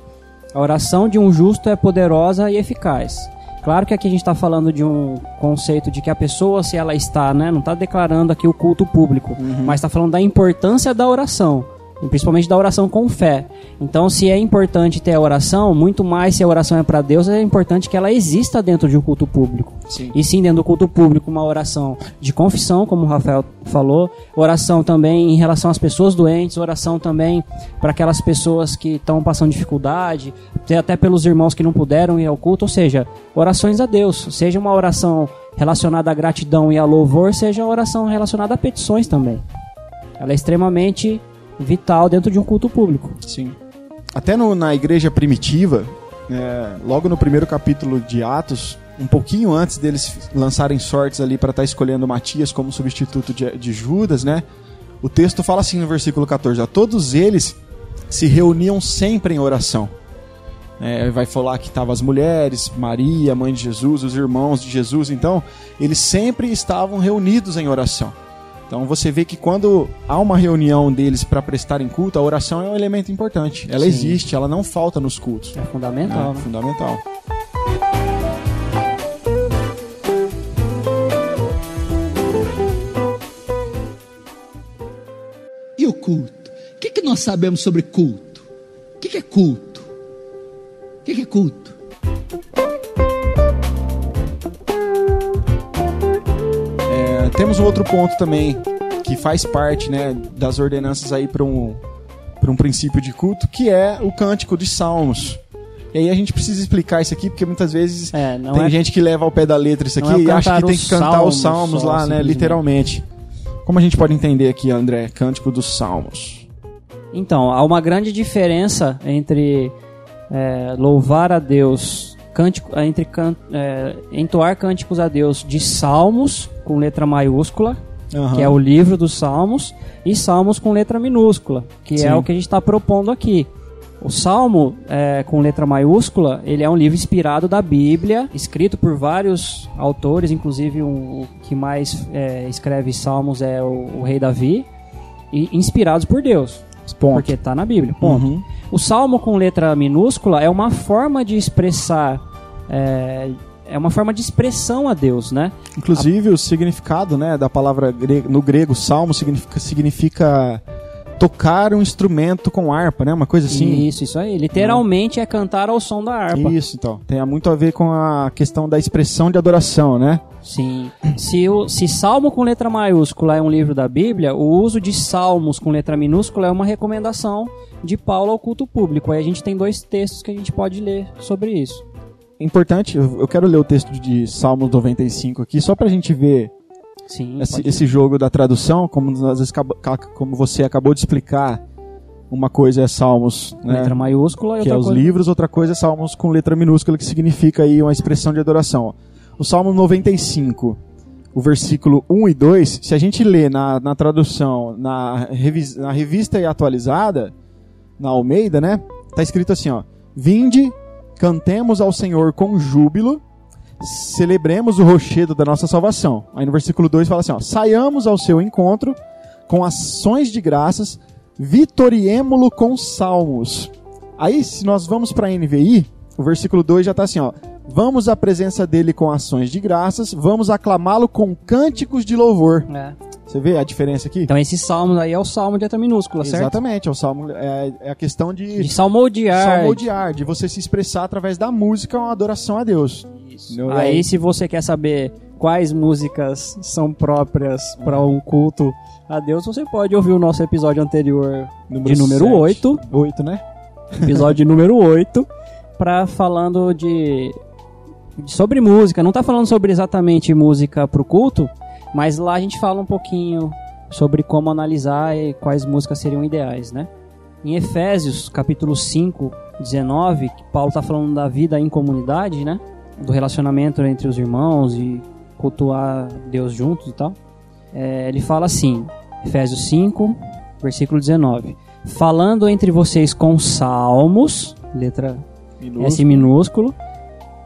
A oração de um justo é poderosa e eficaz. Claro que aqui a gente está falando de um conceito de que a pessoa, se ela está, né, não está declarando aqui o culto público, mas está falando da importância da oração, principalmente da oração com fé. Então, se é importante ter a oração, muito mais se a oração é para Deus, é importante que ela exista dentro de um culto público. Sim. E sim, dentro do culto público, uma oração de confissão, como o Rafael falou, oração também em relação às pessoas doentes, oração também para aquelas pessoas que estão passando dificuldade, até- pelos irmãos que não puderam ir ao culto, ou seja, orações a Deus, seja uma oração relacionada à gratidão e a louvor, seja uma oração relacionada a petições também. Ela é extremamente vital dentro de um culto público. Sim. Até no- na igreja primitiva, é, logo no primeiro capítulo de Atos, um pouquinho antes deles lançarem sortes ali para estar escolhendo Matias como substituto de, de Judas, né? O texto fala assim no versículo 14: a todos eles se reuniam sempre em oração. É, vai falar que estavam as mulheres, Maria, mãe de Jesus, os irmãos de Jesus. Então, eles sempre estavam reunidos em oração. Então você vê que quando há uma reunião deles para prestarem culto, a oração é um elemento importante. Ela Sim. existe, ela não falta nos cultos. É fundamental, É né? fundamental. E o culto? O que, que nós sabemos sobre culto? O que, que é culto? O que, que é culto? Temos um outro ponto também que faz parte né, das ordenanças aí para um, pra um princípio de culto, que é o cântico de salmos. E aí a gente precisa explicar isso aqui, porque muitas vezes É, tem é gente que leva ao pé da letra isso aqui é e acha que tem os que cantar os salmos salmos só, lá, né, literalmente. Como a gente pode entender aqui, André, cântico dos salmos? Então, há uma grande diferença entre é, louvar a Deus, cântico, entre can, é, entoar cânticos a Deus de salmos com letra maiúscula, Aham. que é o livro dos salmos, e salmos com letra minúscula, que Sim. é o que a gente está propondo aqui. O salmo é, com letra maiúscula, ele é um livro inspirado da Bíblia, escrito por vários autores, inclusive um- o que mais é, escreve salmos é o, o rei Davi, e inspirados por Deus. Ponto. Porque está na Bíblia. Ponto. Uhum. O salmo com letra minúscula é uma forma de expressar. É, é uma forma de expressão a Deus, né? Inclusive, o significado né, da palavra no grego salmo significa, significa tocar um instrumento com harpa, né? Uma coisa assim. Isso, isso aí. Literalmente é cantar ao som da harpa. Isso, então. Tem muito a ver com a questão da expressão de adoração, né? Sim. Se, o, se salmo com letra maiúscula é um livro da Bíblia, o uso de salmos com letra minúscula é uma recomendação de Paulo ao culto público. Aí a gente tem dois textos que a gente pode ler sobre isso. Importante, eu eu quero ler o texto de Salmos 95 aqui, só pra gente ver Sim. esse, esse jogo da tradução, como, nós como você acabou de explicar. Uma coisa é Salmos, né? Letra maiúscula que é os coisa. livros, outra coisa é salmos com letra minúscula, que significa aí uma expressão de adoração. O Salmo 95, o versículo 1 e 2, se a gente lê na, na tradução, na, na revista e atualizada, na Almeida, né? Tá escrito assim, ó. Vinde, cantemos ao Senhor com júbilo, celebremos o rochedo da nossa salvação. Aí no versículo 2 fala assim, ó. Saiamos ao seu encontro com ações de graças, vitoriemo-lo com salmos. Aí, se nós vamos para a NVI, o versículo 2 já está assim, ó. Vamos à presença dele com ações de graças, vamos aclamá-lo com cânticos de louvor. É. Você vê a diferença aqui? Então esse salmo aí é o salmo de letra minúscula, certo? Exatamente, é o salmo, é, é a questão de, De salmodiar. salmodiar, de você se expressar através da música uma adoração a Deus. Entendeu? E Aí, se você quer saber quais músicas são próprias para um culto a Deus, você pode ouvir o nosso episódio anterior de número sete. 8, 8, né? episódio número 8, para falando de, de- sobre música. Não tá falando sobre exatamente música pro culto, mas lá a gente fala um pouquinho sobre como analisar e quais músicas seriam ideais, né? Em Efésios, capítulo 5, 19, que Paulo tá falando da vida em comunidade, né? Do relacionamento entre os irmãos e cultuar Deus juntos e tal. É, ele fala assim, Efésios 5, versículo 19: Falando entre vocês com salmos, letra S minúsculo,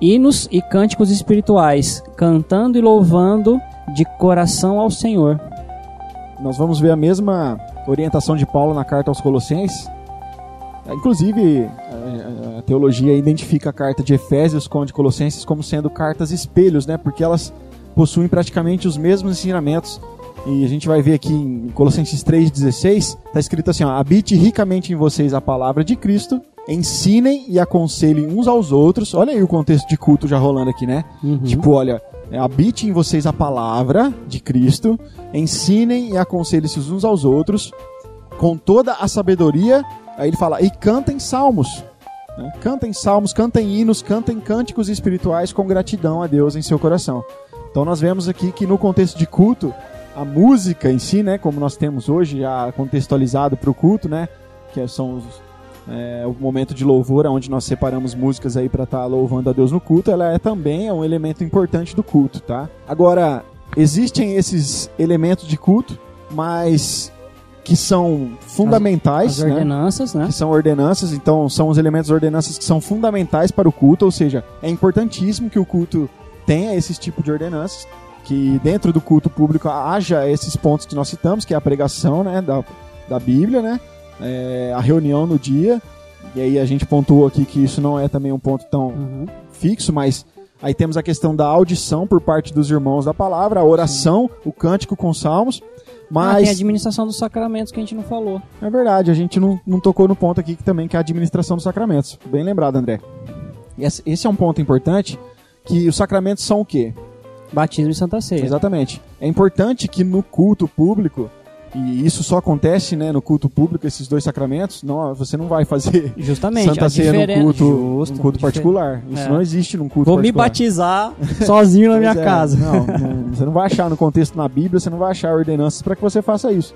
hinos e cânticos espirituais, cantando e louvando de coração ao Senhor. Nós vamos ver a mesma orientação de Paulo na carta aos Colossenses. Inclusive, a- teologia identifica a carta de Efésios com a de Colossenses como sendo cartas espelhos, né? Porque elas possuem praticamente os mesmos ensinamentos. E a gente vai ver aqui em Colossenses 3,16, está escrito assim: ó, habite ricamente em vocês a palavra de Cristo, ensinem e aconselhem uns aos outros. Olha aí o contexto de culto já rolando aqui, né? Tipo, olha, habite em vocês a palavra de Cristo, ensinem e aconselhem-se uns aos outros, com toda a sabedoria. Aí ele fala, e cantem salmos. né? Cantem salmos, cantem hinos, cantem cânticos espirituais com gratidão a Deus em seu coração. Então nós vemos aqui que no contexto de culto, a música em si, né, como nós temos hoje, já contextualizado para o culto, né, que são os, é, o momento de louvor, onde nós separamos músicas aí para estar louvando a Deus no culto, ela é também um elemento importante do culto, tá? Agora, existem esses elementos de culto, mas que são fundamentais, As né? ordenanças, né? que são ordenanças, então são os elementos ordenanças que são fundamentais para o culto, ou seja, é importantíssimo que o culto tenha esses tipos de ordenanças, que dentro do culto público haja esses pontos que nós citamos, que é a pregação né, da, da Bíblia, né, é, a reunião no dia, e aí a gente pontuou aqui que isso não é também um ponto tão Uhum. fixo, mas aí temos a questão da audição por parte dos irmãos da palavra, a oração, o cântico com salmos, Ah, tem a mas administração dos sacramentos que a gente não falou. é verdade, a gente não, não tocou no ponto aqui que também que é a administração dos sacramentos. Bem lembrado, André. Esse esse é um ponto importante, que os sacramentos são o quê? Batismo e Santa Ceia. Exatamente. É importante que no culto público, e isso só acontece né, no culto público, esses dois sacramentos, não, você não vai fazer Justamente. Santa a Ceia num culto, Justo, num culto particular. Isso É. não existe num culto Vou me particular. batizar sozinho na minha é, casa. Não, não, você não vai achar no contexto na Bíblia, você não vai achar ordenanças para que você faça isso.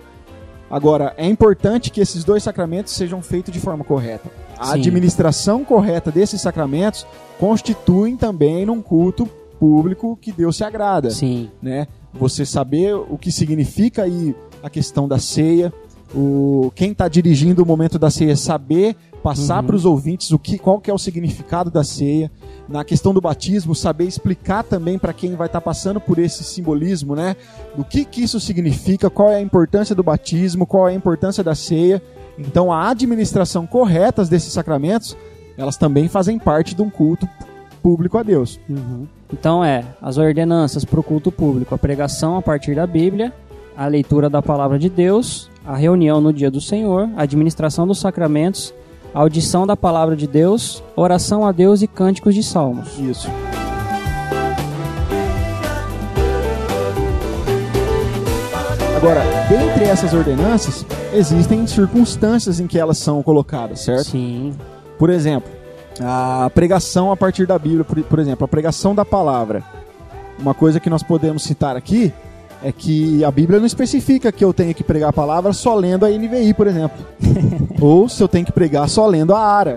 Agora, é importante que esses dois sacramentos sejam feitos de forma correta. A Sim. administração correta desses sacramentos constituem também num culto público que Deus se agrada, Sim. né? Você saber o que significa aí a questão da ceia, o quem está dirigindo o momento da ceia saber passar Uhum. para os ouvintes o que qual que é o significado da ceia na questão do batismo saber explicar também para quem vai estar passando por esse simbolismo né do que que isso significa qual é a importância do batismo qual é a importância da ceia então a administração correta desses sacramentos elas também fazem parte de um culto público a Deus Uhum. Então é, as ordenanças para o culto público, a pregação a partir da Bíblia, a leitura da palavra de Deus, a reunião no dia do Senhor, a administração dos sacramentos, a audição da palavra de Deus, oração a Deus e cânticos de salmos. Isso. Agora, dentre essas ordenanças, existem circunstâncias em que elas são colocadas, certo? Sim. Por exemplo, a pregação a partir da Bíblia, por, por exemplo, a pregação da palavra. Uma coisa que nós podemos citar aqui é que a Bíblia não especifica que eu tenho que pregar a palavra só lendo a NVI, por exemplo. Ou se eu tenho que pregar só lendo a ARA.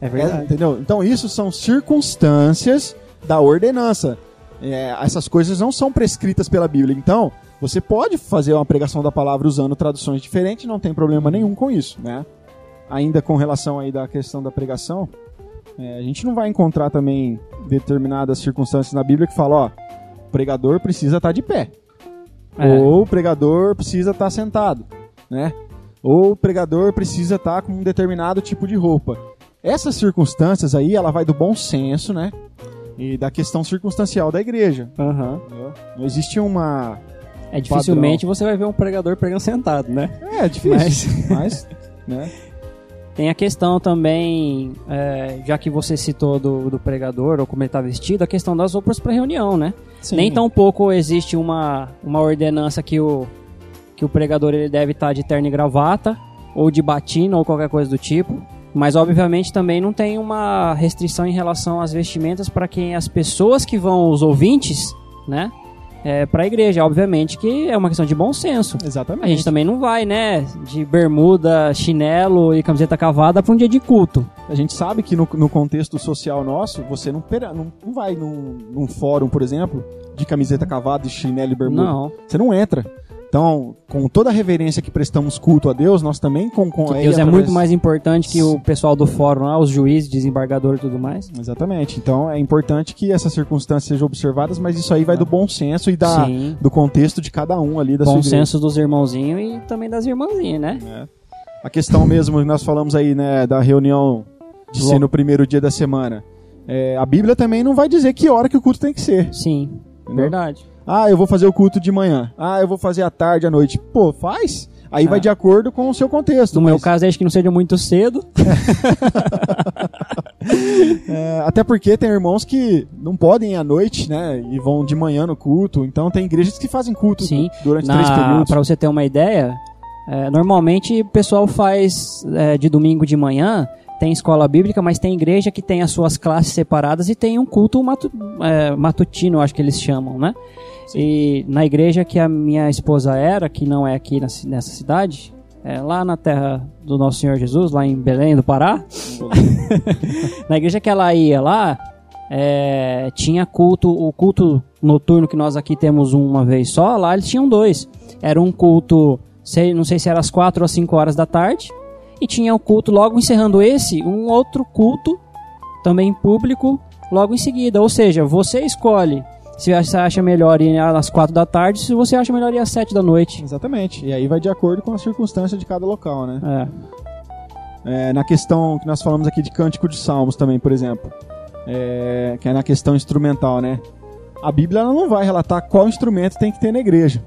É É, entendeu? Então isso são circunstâncias da ordenança. É, essas coisas não são prescritas pela Bíblia. Então, você pode fazer uma pregação da palavra usando traduções diferentes, não tem problema nenhum com isso, né? Ainda com relação aí da questão da pregação, é, a gente não vai encontrar também determinadas circunstâncias na Bíblia que falam, ó, o pregador precisa estar de pé. É. Ou o pregador precisa estar sentado, né? Ou o pregador precisa estar com um determinado tipo de roupa. Essas circunstâncias aí, ela vai do bom senso, né? E da questão circunstancial da igreja. Entendeu? Não existe uma. É dificilmente você vai ver um pregador pregando sentado, né? É, é difícil. Mas, né? Tem a questão também, é, já que você citou do, do pregador ou como ele está vestido, a questão das roupas para reunião, né? Sim. Nem tão pouco existe uma, uma ordenança que o, que o pregador ele deve estar de terno e gravata, ou de batina, ou qualquer coisa do tipo. Mas, obviamente, também não tem uma restrição em relação às vestimentas para quem as pessoas que vão, os ouvintes, né? É, para a igreja, obviamente que é uma questão de bom senso. Exatamente. A gente também não vai, né, de bermuda, chinelo e camiseta cavada para um dia de culto. A gente sabe que no, no contexto social nosso, você não, pera- não, não vai num, num fórum, por exemplo, de camiseta cavada, de chinelo e bermuda. Não. Você não entra. Então, com toda a reverência que prestamos culto a Deus, nós também com, com Deus é através- muito mais importante que o pessoal do fórum lá, os juízes, desembargador e tudo mais. Exatamente. Então é importante que essas circunstâncias sejam observadas, mas isso aí vai do bom senso e da, Sim. do contexto de cada um ali da sua Bom senso dos irmãozinhos e também das irmãzinhas, né? A questão mesmo que nós falamos aí, né, da reunião de ser no primeiro dia da semana. É, a Bíblia também não vai dizer que hora que o culto tem que ser. Sim, Entendeu? verdade. Ah, eu vou fazer o culto de manhã. Ah, eu vou fazer à tarde, à noite. Pô, faz. Aí vai de acordo com o seu contexto. No meu mas- caso, desde que não seja muito cedo. É, até porque tem irmãos que não podem ir à noite, né? E vão de manhã no culto. Então tem igrejas que fazem culto Sim. durante três Na, períodos. pra você ter uma ideia, é, normalmente o pessoal faz é, de domingo de manhã, tem escola bíblica, mas tem igreja que tem as suas classes separadas e tem um culto matu, é, matutino, acho que eles chamam, né? E na igreja que a minha esposa era, que não é aqui nessa cidade, é lá na terra do Nosso Senhor Jesus, lá em Belém do Pará, na igreja que ela ia lá, é, tinha culto, o culto noturno que nós aqui temos uma vez só, lá eles tinham dois. Era um culto, sei, não sei se era às quatro ou às cinco horas da tarde, e tinha o culto, logo encerrando esse, um outro culto, também público, logo em seguida. Ou seja, você escolhe se você acha melhor ir às quatro da tarde, se você acha melhor ir às sete da noite. Exatamente. E aí vai de acordo com a circunstância de cada local, né? É. É, na questão que nós falamos aqui de cântico de salmos também, por exemplo. É, que é na questão instrumental, né? A Bíblia não vai relatar qual instrumento tem que ter na igreja.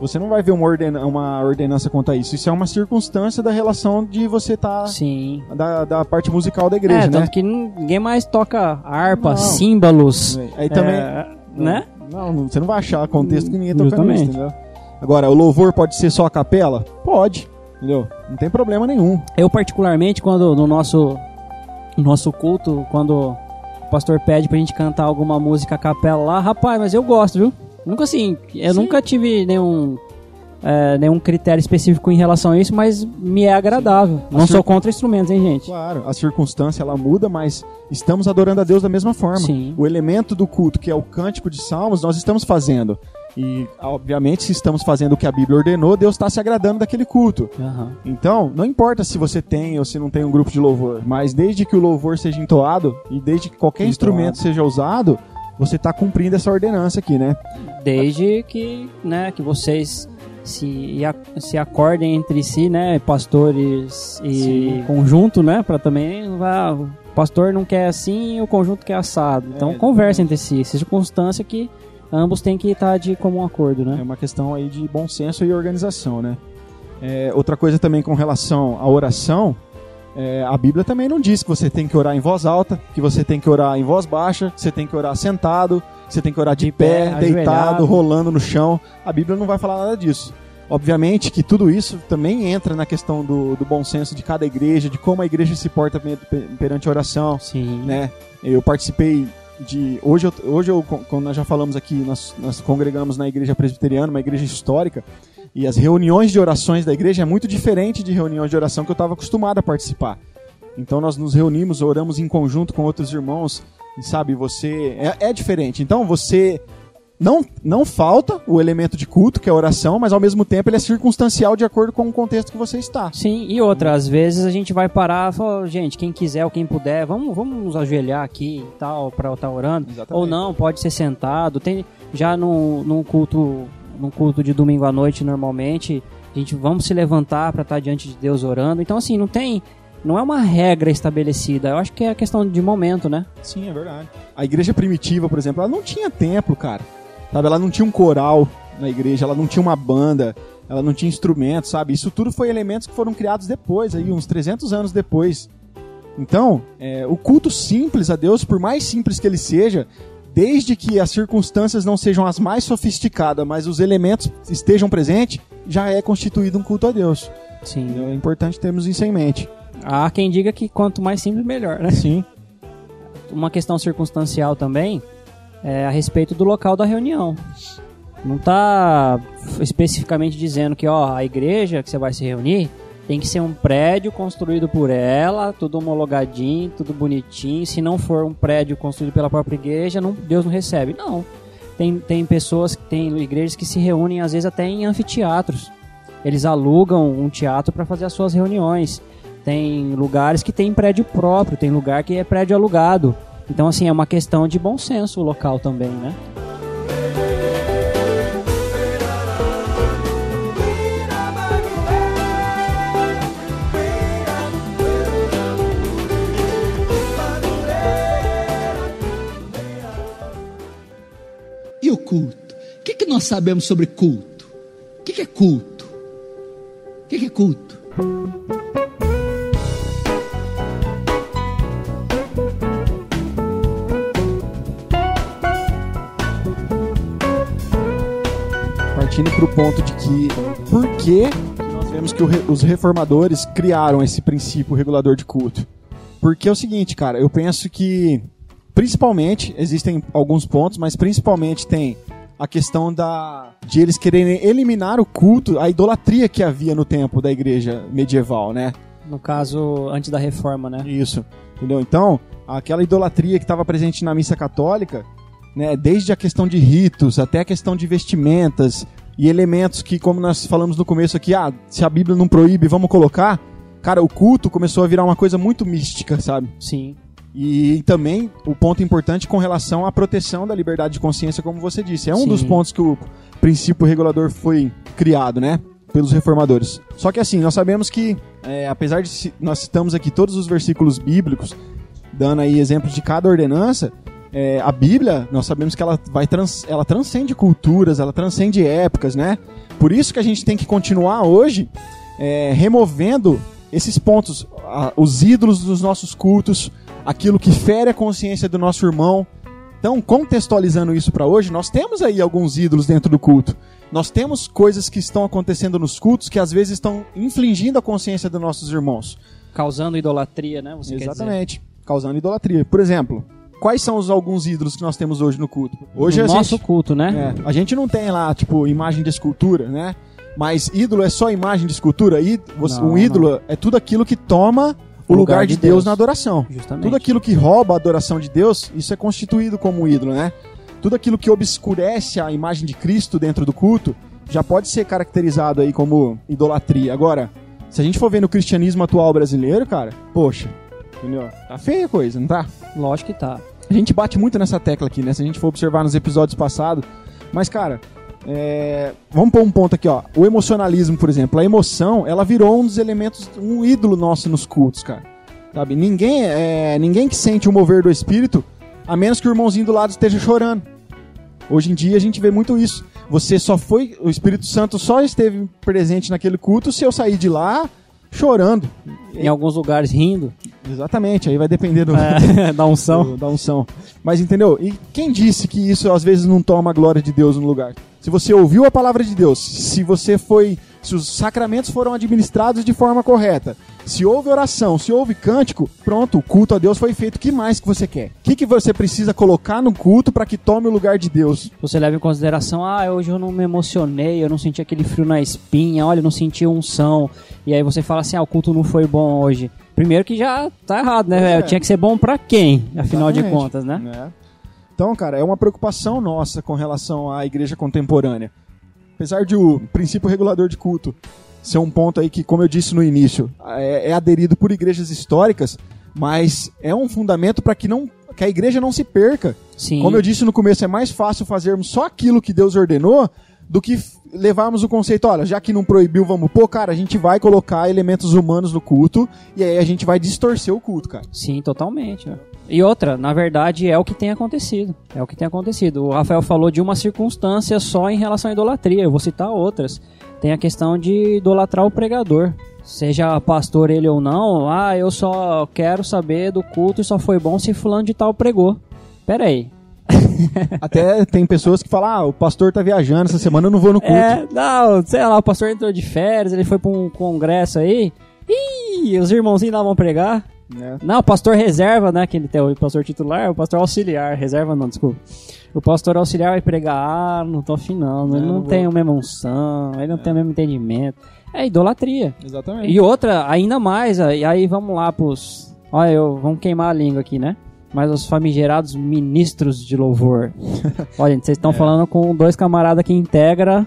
Você não vai ver uma, ordena- uma ordenança quanto a isso. Isso é uma circunstância da relação de você estar. Sim. da, da parte musical da igreja, é, né? tanto que ninguém mais toca harpa, Não. símbolos. Aí também. é, né? Não, você não vai achar contexto que ninguém tocando isso, entendeu? Agora, o louvor pode ser só a capela? Pode, entendeu? Não tem problema nenhum. Eu particularmente quando no nosso no nosso culto, quando o pastor pede pra gente cantar alguma música a capela lá, rapaz, mas eu gosto, viu? Nunca assim, eu Sim. nunca tive nenhum é, nenhum critério específico em relação a isso, mas me é agradável. Não Assim- sou contra instrumentos, hein, gente? Claro, a circunstância ela muda, mas estamos adorando a Deus da mesma forma. Sim. O elemento do culto, que é o cântico de salmos, nós estamos fazendo. E, obviamente, se estamos fazendo o que a Bíblia ordenou, Deus está se agradando daquele culto. Aham. Então, não importa se você tem ou se não tem um grupo de louvor, mas desde que o louvor seja entoado e desde que qualquer Entoado. instrumento seja usado, você está cumprindo essa ordenança aqui, né? Desde que, né, que vocês se, se acordem entre si, né, pastores e Sim. conjunto, né, para também ah, o pastor não quer assim e o conjunto quer assado. Então É, conversem entre si, essa circunstância que ambos têm que estar de comum acordo, É né? uma questão aí de bom senso e organização, né? É, outra coisa também com relação à oração, é, a Bíblia também não diz que você tem que orar em voz alta, que você tem que orar em voz baixa, que você tem que orar sentado, que você tem que orar de, pé, pé, deitado, rolando no chão. A Bíblia não vai falar nada disso. Obviamente que tudo isso também entra na questão do, do bom senso de cada igreja, de como a igreja se porta per- per- perante a oração Sim. né? Eu participei de. Hoje, eu, hoje eu, como nós já falamos aqui, nós, nós congregamos na igreja presbiteriana, uma igreja histórica, e as reuniões de orações da igreja é muito diferente de reuniões de oração que eu estava acostumado a participar. Então nós nos reunimos, oramos em conjunto com outros irmãos, e sabe, você. É, é diferente. Então você. Não, não falta o elemento de culto, que é a oração, mas ao mesmo tempo ele é circunstancial de acordo com o contexto que você está. Sim, e outra, às vezes a gente vai parar e falar, gente, quem quiser ou quem puder, vamos, vamos nos ajoelhar aqui e tal, pra estar orando. Exatamente. Ou não, pode ser sentado. Tem já num, num culto, num culto de domingo à noite, normalmente, a gente vamos se levantar pra estar diante de Deus orando. Então, assim, não tem. Não é uma regra estabelecida. Eu acho que é questão de momento, né? Sim, é verdade. A igreja primitiva, por exemplo, ela não tinha templo, cara. Sabe, ela não tinha um coral na igreja, ela não tinha uma banda, ela não tinha instrumentos, sabe? Isso tudo foi elementos que foram criados depois, aí uns 300 anos depois. Então, é, o culto simples a Deus, por mais simples que ele seja, desde que as circunstâncias não sejam as mais sofisticadas, mas os elementos estejam presentes, já é constituído um culto a Deus. Sim. É importante termos isso em mente. Há quem diga que quanto mais simples, melhor, né? Sim. uma questão circunstancial também é a respeito do local da reunião. Não está especificamente dizendo que ó, a igreja que você vai se reunir Tem que ser um prédio construído por ela, tudo homologadinho, tudo bonitinho. Se não for um prédio construído pela própria igreja, não, Deus não recebe. Não. Tem, tem pessoas, tem igrejas que se reúnem às vezes até em anfiteatros. Eles alugam um teatro para fazer as suas reuniões. Tem lugares que tem prédio próprio, tem lugar que é prédio alugado. Então, assim, é uma questão de bom senso local também, né? E o culto? O que, que nós sabemos sobre culto? O que, que é culto? O que, que é culto? partindo para o ponto de que por que nós vemos que os reformadores criaram esse princípio regulador de culto? Porque é o seguinte, cara, eu penso que principalmente existem alguns pontos, mas principalmente tem a questão da de eles quererem eliminar o culto, a idolatria que havia no tempo da igreja medieval, né? No caso, antes da reforma, né? Isso. Entendeu? Então, aquela idolatria que estava presente na missa católica, né, desde a questão de ritos até a questão de vestimentas e elementos que, como nós falamos no começo aqui, ah, se a Bíblia não proíbe, vamos colocar. Cara, o culto começou a virar uma coisa muito mística, sabe? Sim. E também o ponto importante com relação à proteção da liberdade de consciência, como você disse. É um Sim. dos pontos que o princípio regulador foi criado, né? Pelos reformadores. Só que assim, nós sabemos que, é, apesar de nós citamos aqui todos os versículos bíblicos, dando aí exemplos de cada ordenança, é, a Bíblia, nós sabemos que ela vai trans, ela transcende culturas, ela transcende épocas, né? Por isso que a gente tem que continuar hoje é, removendo esses pontos, a- os ídolos dos nossos cultos, aquilo que fere a consciência do nosso irmão. Então, contextualizando isso para hoje, nós temos aí alguns ídolos dentro do culto. Nós temos coisas que estão acontecendo nos cultos que às vezes estão infligindo a consciência dos nossos irmãos. Causando idolatria, né? Você. Exatamente. Causando idolatria. Por exemplo, quais são os alguns ídolos que nós temos hoje no culto? Hoje no nosso gente, culto, né? é, a gente não tem lá, tipo, imagem de escultura, né? Mas ídolo é só imagem de escultura? Í- Não, um ídolo é tudo aquilo que toma o lugar, de Deus, na adoração. Justamente. Tudo aquilo que rouba a adoração de Deus, isso é constituído como ídolo, né? Tudo aquilo que obscurece a imagem de Cristo dentro do culto já pode ser caracterizado aí como idolatria. Agora, se a gente for ver no cristianismo atual brasileiro, cara, poxa, entendeu? Tá feia a coisa, não tá? Lógico que tá. A gente bate muito nessa tecla aqui, né? Se a gente for observar nos episódios passados. Mas, cara, é, vamos pôr um ponto aqui, ó. O emocionalismo, por exemplo. A emoção, ela virou um dos elementos, um ídolo nosso nos cultos, cara. Sabe? Ninguém, é, ninguém que sente o mover do espírito, a menos que o irmãozinho do lado esteja chorando. Hoje em dia a gente vê muito isso. Você só foi, o Espírito Santo só esteve presente naquele culto se eu sair de lá chorando. Em alguns lugares rindo. Exatamente, aí vai depender do, É, da unção. do- da unção. Mas entendeu? E quem disse que isso às vezes não toma a glória de Deus no lugar? Se você ouviu a palavra de Deus, se você foi. Se os sacramentos foram administrados de forma correta, se houve oração, se houve cântico, pronto, o culto a Deus foi feito. O que mais que você quer? O que, que você precisa colocar no culto para que tome o lugar de Deus? Você leva em consideração, ah, hoje eu não me emocionei, eu não senti aquele frio na espinha, olha, eu não senti unção. E aí você fala assim, ah, o culto não foi bom hoje. Primeiro que já tá errado, né? Velho? é. Tinha que ser bom pra quem, afinal de Exatamente. contas, né? É. Então, cara, é uma preocupação nossa com relação à igreja contemporânea. Apesar de o princípio regulador de culto ser um ponto aí que, como eu disse no início, é, é aderido por igrejas históricas, mas é um fundamento para que não que a igreja não se perca. Sim. Como eu disse no começo, é mais fácil fazermos só aquilo que Deus ordenou do que levarmos o conceito, olha, já que não proibiu, vamos pôr, cara, a gente vai colocar elementos humanos no culto e aí a gente vai distorcer o culto, cara. Sim, totalmente. né? E outra, na verdade, é o que tem acontecido. É o que tem acontecido. O Rafael falou de uma circunstância só em relação à idolatria. Eu vou citar outras. Tem a questão de idolatrar o pregador. Seja pastor ele ou não, ah, eu só quero saber do culto e só foi bom se fulano de tal pregou. Pera aí. Até tem pessoas que falam, ah, o pastor tá viajando essa semana, eu não vou no culto. É, não, sei lá, o pastor entrou de férias, ele foi pra um congresso aí. Ih, os irmãozinhos lá vão pregar. né? Não, o pastor reserva, né? Que ele tem o pastor titular, o pastor auxiliar. Reserva não, desculpa. O pastor auxiliar vai pregar, ah, não tô afinando, ele Não, não, não tem vou. a mesma unção, ele não tem o mesmo entendimento. É idolatria. Exatamente. E outra, ainda mais, e aí vamos lá pros. Olha, eu, vamos queimar a língua aqui, né? Mas os famigerados ministros de louvor. Olha, gente, vocês estão falando com dois camaradas que integra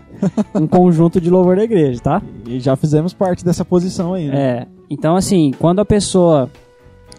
um conjunto de louvor da igreja, tá? E já fizemos parte dessa posição aí, né? É. Então, assim, quando a pessoa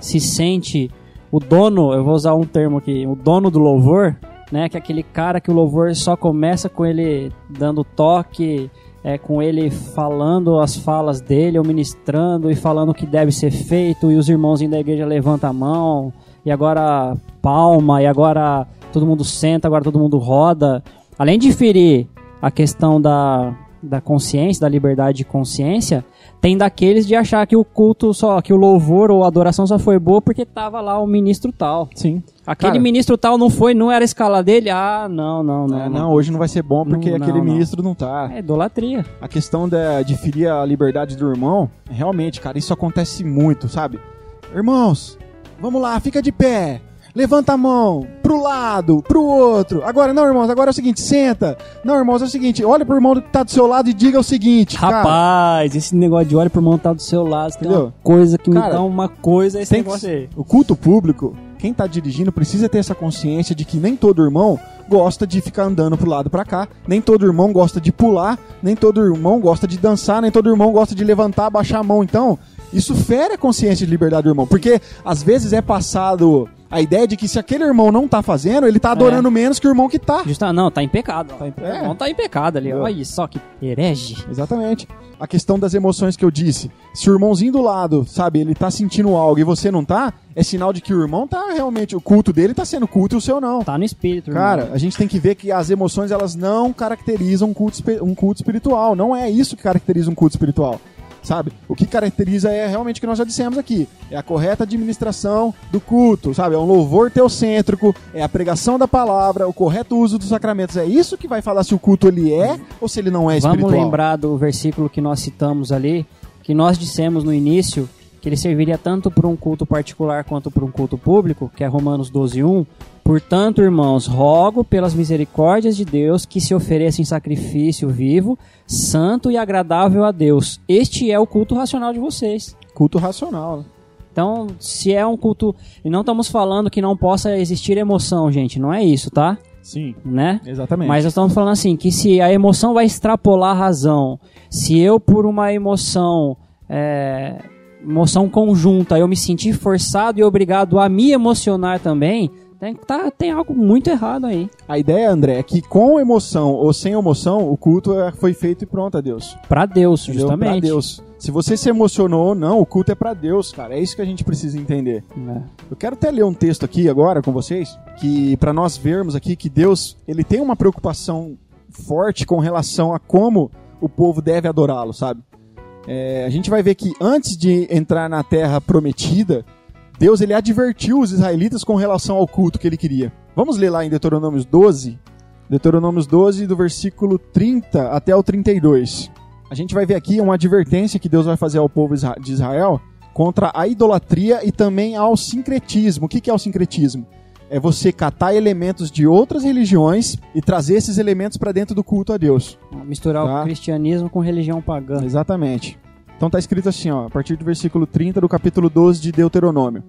se sente o dono, eu vou usar um termo aqui, o dono do louvor, né? Que é aquele cara que o louvor só começa com ele dando toque, é, com ele falando as falas dele, ou ministrando e falando o que deve ser feito, e os irmãozinhos da igreja levantam a mão, e agora palma, e agora todo mundo senta, agora todo mundo roda. Além de ferir a questão da, da consciência, da liberdade de consciência, tem daqueles de achar que o culto só, que o louvor ou a adoração só foi boa porque tava lá o ministro tal. Sim. Aquele Cara, ministro tal não foi, não era a escala dele? Ah, não, não, não. É, não, hoje não vai ser bom porque Não, aquele não, ministro não tá. É idolatria. A questão da, de ferir a liberdade do irmão, realmente, cara, isso acontece muito, sabe? Irmãos, vamos lá, fica de pé. Levanta a mão pro lado, pro outro. Agora, não, irmãos, agora é o seguinte, senta. Não, irmãos, é o seguinte, olha pro irmão que tá do seu lado e diga o seguinte, cara. Rapaz, esse negócio de olha pro irmão tá do seu lado, Entendeu? uma coisa que Cara, me dá uma coisa esse Tem negócio que, aí. o culto público, quem tá dirigindo precisa ter essa consciência de que nem todo irmão gosta de ficar andando pro lado pra cá, nem todo irmão gosta de pular, nem todo irmão gosta de dançar, nem todo irmão gosta de levantar, baixar a mão. Então, isso fere a consciência de liberdade do irmão, porque às vezes é passado a ideia de que se aquele irmão não tá fazendo, ele tá adorando menos que o irmão que tá. Justa, não, tá em pecado. Tá em, É. Não tá em pecado ali. Entendeu? Olha só que herege. Exatamente. A questão das emoções que eu disse. Se o irmãozinho do lado, sabe, ele tá sentindo algo e você não tá, é sinal de que o irmão tá realmente, o culto dele tá sendo culto e o seu não. Tá no espírito, irmão. Cara, a gente tem que ver que as emoções elas não caracterizam um culto, um culto espiritual. Não é isso que caracteriza um culto espiritual. Sabe? O que caracteriza é realmente o que nós já dissemos aqui. É a correta administração do culto, sabe? É um louvor teocêntrico, é a pregação da palavra, o correto uso dos sacramentos. É isso que vai falar se o culto ele é ou se ele não é espiritual. Vamos lembrar do versículo que nós citamos ali, que nós dissemos no início que ele serviria tanto para um culto particular quanto para um culto público, que é Romanos 12:1. Portanto, irmãos, rogo pelas misericórdias de Deus que se ofereça em sacrifício vivo, santo e agradável a Deus. Este é o culto racional de vocês. Culto racional. né? Então, se é um culto, e não estamos falando que não possa existir emoção, gente, não é isso, tá? Sim, Né? exatamente. Mas nós estamos falando assim, que se a emoção vai extrapolar a razão, se eu por uma emoção, é, emoção conjunta, eu me sentir forçado e obrigado a me emocionar também, tem, tá, tem algo muito errado aí. A ideia, André, é que com emoção ou sem emoção, o culto é- foi feito e pronto a Deus. Pra Deus, Entendeu? justamente. Pra Deus. Se você se emocionou ou não, o culto é pra Deus, cara. É isso que a gente precisa entender. É. Eu quero até ler um texto aqui agora com vocês, que para nós vermos aqui que Deus, ele tem uma preocupação forte com relação a como o povo deve adorá-lo, sabe? É, a gente vai ver que antes de entrar na terra prometida, Deus ele advertiu os israelitas com relação ao culto que ele queria. Vamos ler lá em Deuteronômios 12, Deuteronômios 12 do versículo 30 até o 32. A gente vai ver aqui uma advertência que Deus vai fazer ao povo de Israel contra a idolatria e também ao sincretismo. O que é o sincretismo? É você catar elementos de outras religiões e trazer esses elementos para dentro do culto a Deus. Misturar Tá. o cristianismo com religião pagã. Exatamente. Então tá escrito assim, ó, a partir do versículo 30 do capítulo 12 de Deuteronômio.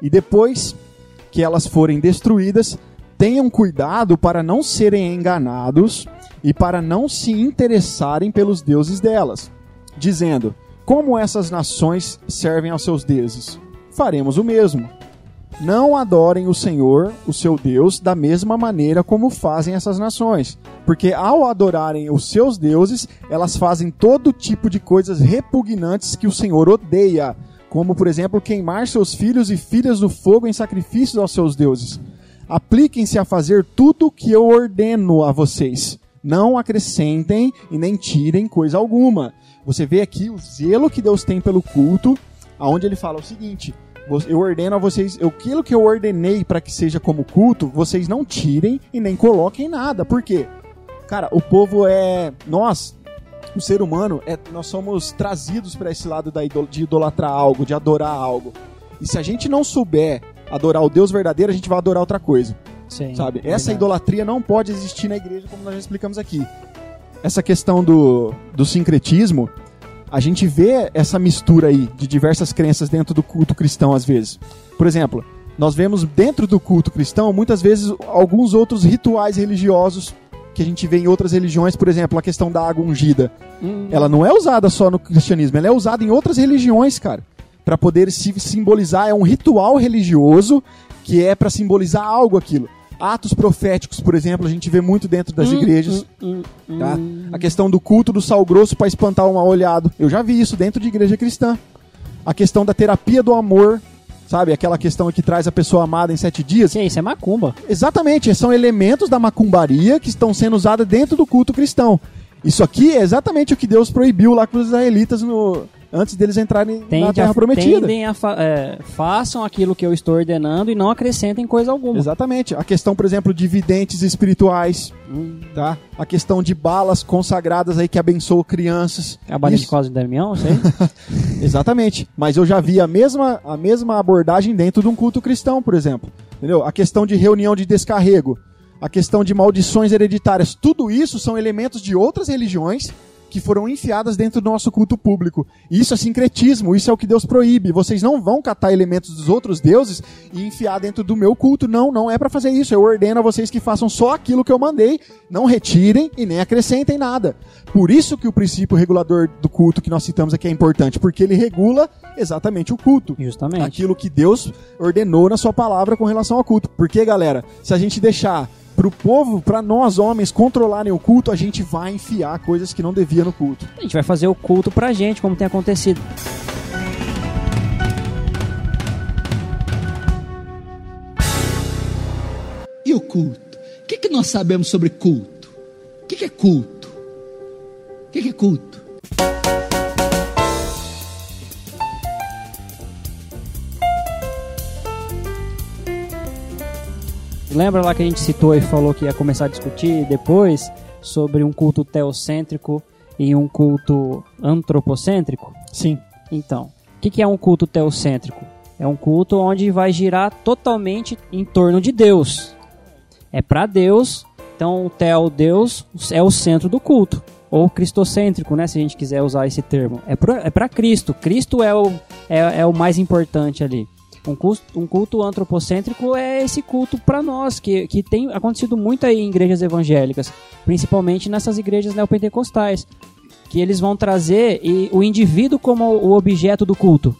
E depois que elas forem destruídas, tenham cuidado para não serem enganados e para não se interessarem pelos deuses delas, dizendo: Como essas nações servem aos seus deuses? Faremos o mesmo. Não adorem o Senhor, o seu Deus, da mesma maneira como fazem essas nações, porque ao adorarem os seus deuses, elas fazem todo tipo de coisas repugnantes que o Senhor odeia, como por exemplo queimar seus filhos e filhas no fogo em sacrifícios aos seus deuses. Apliquem-se a fazer tudo o que eu ordeno a vocês. Não acrescentem e nem tirem coisa alguma. Você vê aqui o zelo que Deus tem pelo culto, aonde ele fala o seguinte: eu ordeno a vocês, aquilo que eu ordenei para que seja como culto, vocês não tirem e nem coloquem nada. Por quê? Cara, o povo é. Nós, o ser humano, é, nós somos trazidos para esse lado da idol- de idolatrar algo, de adorar algo. E se a gente não souber adorar o Deus verdadeiro, a gente vai adorar outra coisa. Sim, sabe? verdade. Essa idolatria não pode existir na igreja, como nós já explicamos aqui. Essa questão do, do sincretismo, a gente vê essa mistura aí de diversas crenças dentro do culto cristão, às vezes. Por exemplo, nós vemos dentro do culto cristão, muitas vezes, alguns outros rituais religiosos que a gente vê em outras religiões, por exemplo, a questão da água ungida. Hum, Ela não é usada só no cristianismo, ela é usada em outras religiões, cara, Pra poder se simbolizar é um ritual religioso que é pra simbolizar algo aquilo. Atos proféticos, por exemplo, a gente vê muito dentro das hum, igrejas, hum, hum, tá? hum. A questão do culto do sal grosso pra espantar um mal olhado. Eu já vi isso dentro de igreja cristã. A questão da terapia do amor, sabe? Aquela questão que traz a pessoa amada em sete dias. Sim, isso é macumba. Exatamente, são elementos da macumbaria que estão sendo usados dentro do culto cristão. Isso aqui é exatamente o que Deus proibiu lá com os israelitas no, antes deles entrarem na Tende Terra a, Prometida. a fa- é, façam aquilo que eu estou ordenando e não acrescentem coisa alguma. Exatamente. A questão, por exemplo, de videntes espirituais, Hum. tá? A questão de balas consagradas aí que abençoam crianças. A balinha de Isso- Cosme e Damião, aí? Exatamente. Mas eu já vi a mesma, a mesma abordagem dentro de um culto cristão, por exemplo. Entendeu? A questão de reunião de descarrego, a questão de maldições hereditárias, tudo isso são elementos de outras religiões que foram enfiadas dentro do nosso culto público. Isso é sincretismo, isso é o que Deus proíbe. Vocês não vão catar elementos dos outros deuses e enfiar dentro do meu culto. Não, não é pra fazer isso. Eu ordeno a vocês que façam só aquilo que eu mandei, não retirem e nem acrescentem nada. Por isso que o princípio regulador do culto que nós citamos aqui é importante, porque ele regula exatamente o culto. Justamente. Aquilo que Deus ordenou na sua palavra com relação ao culto. Porque, galera, se a gente deixar pro povo, pra nós homens controlarem o culto, a gente vai enfiar coisas que não devia no culto. A gente vai fazer o culto pra gente, como tem acontecido. E o culto? O que, que nós sabemos sobre culto? O que, que é culto? O que, que é culto? Lembra lá que a gente citou e falou que ia começar a discutir depois sobre um culto teocêntrico e um culto antropocêntrico? Sim. Então, o que, que é um culto teocêntrico? É um culto onde vai girar totalmente em torno de Deus. É para Deus, então o Teo Deus é o centro do culto. Ou cristocêntrico, né? Se a gente quiser usar esse termo. É para é pra Cristo. Cristo é o, é, é o mais importante ali. Um culto, um culto antropocêntrico é esse culto para nós, que, que tem acontecido muito aí em igrejas evangélicas, principalmente nessas igrejas neopentecostais que eles vão trazer e o indivíduo como o objeto do culto.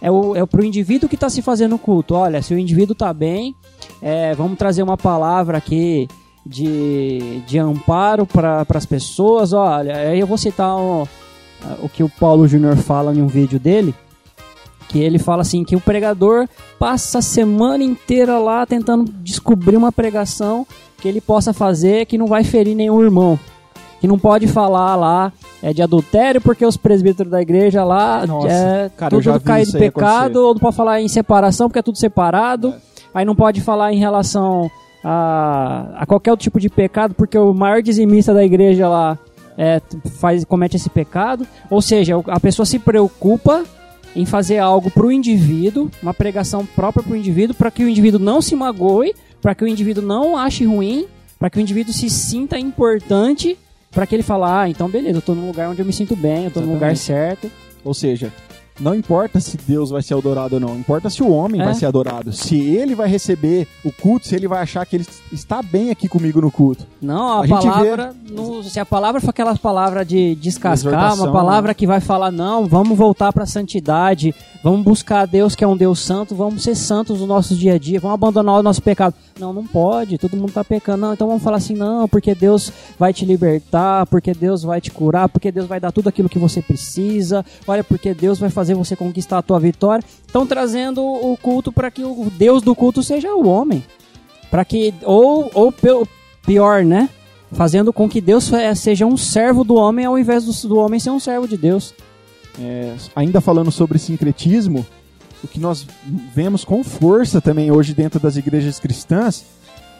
É, o, é pro indivíduo que está se fazendo o culto. Olha, se o indivíduo está bem, é, vamos trazer uma palavra aqui de, de amparo para as pessoas. Olha, aí eu vou citar o, o que o Paulo Júnior fala em um vídeo dele, que ele fala assim que o pregador passa a semana inteira lá tentando descobrir uma pregação que ele possa fazer que não vai ferir nenhum irmão que não pode falar lá é, de adultério porque os presbíteros da igreja lá Nossa, é cara, tudo vi caído de pecado, ou não pode falar em separação porque é tudo separado. Aí não pode falar em relação a, a qualquer outro tipo de pecado porque o maior dizimista da igreja lá é, faz, comete esse pecado. Ou seja, a pessoa se preocupa em fazer algo para o indivíduo, uma pregação própria para o indivíduo, para que o indivíduo não se magoe, para que o indivíduo não ache ruim, para que o indivíduo se sinta importante, para que ele fale, ah, então beleza, eu tô num lugar onde eu me sinto bem, eu tô no lugar certo. Ou seja, não importa se Deus vai ser adorado ou não, importa se o homem É. vai ser adorado. Se ele vai receber o culto, se ele vai achar que ele está bem aqui comigo no culto. Não, a, A palavra, não- se a palavra for aquela palavra de descascar, uma palavra né? que vai falar, não, vamos voltar pra santidade, vamos buscar a Deus que é um Deus santo, vamos ser santos no nosso dia a dia, vamos abandonar o nosso pecado. Não, não pode, todo mundo tá pecando. Não, então vamos falar assim, não, porque Deus vai te libertar, porque Deus vai te curar, porque Deus vai dar tudo aquilo que você precisa, olha, porque Deus vai fazer você conquistar a tua vitória. Estão trazendo o culto para que o Deus do culto seja o homem. Para que ou ou pior, né? Fazendo com que Deus seja um servo do homem ao invés do, do homem ser um servo de Deus. É, ainda falando sobre sincretismo, o que nós vemos com força também hoje dentro das igrejas cristãs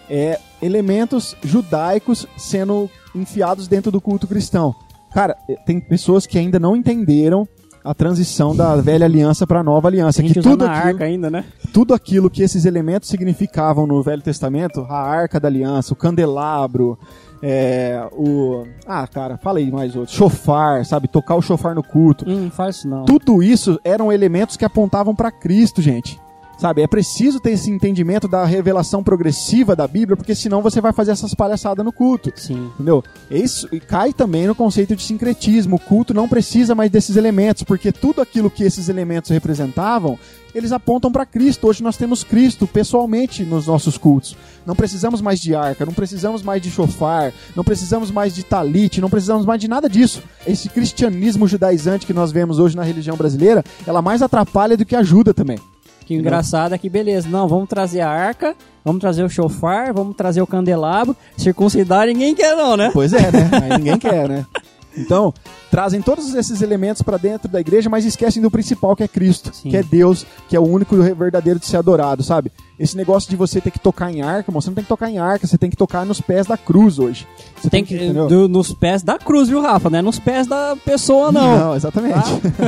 é elementos judaicos sendo enfiados dentro do culto cristão. Cara, eh, tem pessoas que ainda não entenderam a transição da velha aliança para a nova aliança. A gente Que tudo aquilo, arca ainda, né? tudo aquilo que esses elementos significavam no Velho Testamento, a arca da aliança, o candelabro, é, o. Ah, cara, falei mais outros. Chofar, sabe? Tocar o chofar no culto. Hum, faz isso não. Tudo isso eram elementos que apontavam para Cristo, gente. Sabe, é preciso ter esse entendimento da revelação progressiva da Bíblia, porque senão você vai fazer essas palhaçadas no culto. Sim. Entendeu? Isso e cai também no conceito de sincretismo. O culto não precisa mais desses elementos, porque tudo aquilo que esses elementos representavam, eles apontam para Cristo. Hoje nós temos Cristo pessoalmente nos nossos cultos. Não precisamos mais de arca, não precisamos mais de chofar, não precisamos mais de talite, não precisamos mais de nada disso. Esse cristianismo judaizante que nós vemos hoje na religião brasileira, ela mais atrapalha do que ajuda também. Que o engraçado é que, beleza, não, vamos trazer a arca, vamos trazer o chofar, vamos trazer o candelabro, circuncidar ninguém quer não, né? Pois é, né? Aí ninguém quer, né? Então, trazem todos esses elementos para dentro da igreja, mas esquecem do principal, que é Cristo, Sim. que é Deus, que é o único e verdadeiro de ser adorado, sabe? Esse negócio de você ter que tocar em arca, você não tem que tocar em arca, você tem que tocar nos pés da cruz hoje. Você Tem que, entendeu? do- nos pés da cruz, viu, Rafa? Não é nos pés da pessoa, não. Não, exatamente.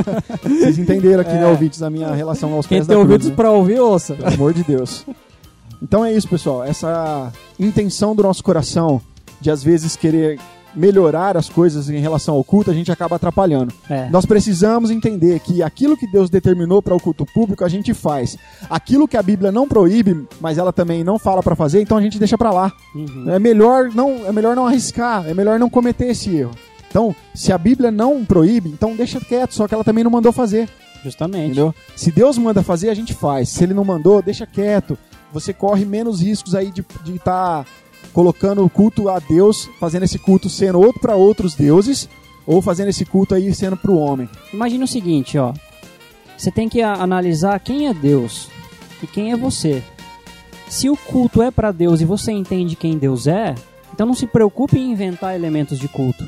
Vocês entenderam aqui, né, ouvintes, a minha relação aos Quem pés tem da cruz. ouvidos né? pra ouvir, ouça. Pelo amor de Deus. Então é isso, pessoal. Essa intenção do nosso coração de às vezes querer melhorar as coisas em relação ao culto, a gente acaba atrapalhando. É. Nós precisamos entender que aquilo que Deus determinou para o culto público, a gente faz. Aquilo que a Bíblia não proíbe, mas ela também não fala para fazer, então a gente deixa para lá. Uhum. É melhor não, é melhor não arriscar, é melhor não cometer esse erro. Então, se a Bíblia não proíbe, então deixa quieto, só que ela também não mandou fazer. Justamente. Entendeu? Se Deus manda fazer, a gente faz. Se ele não mandou, deixa quieto. Você corre menos riscos aí de estar colocando o culto a Deus, fazendo esse culto sendo outro para outros deuses, ou fazendo esse culto aí sendo para o homem. Imagina o seguinte, ó. Você tem que analisar quem é Deus e quem é você. Se o culto é pra Deus e você entende quem Deus é, então não se preocupe em inventar elementos de culto.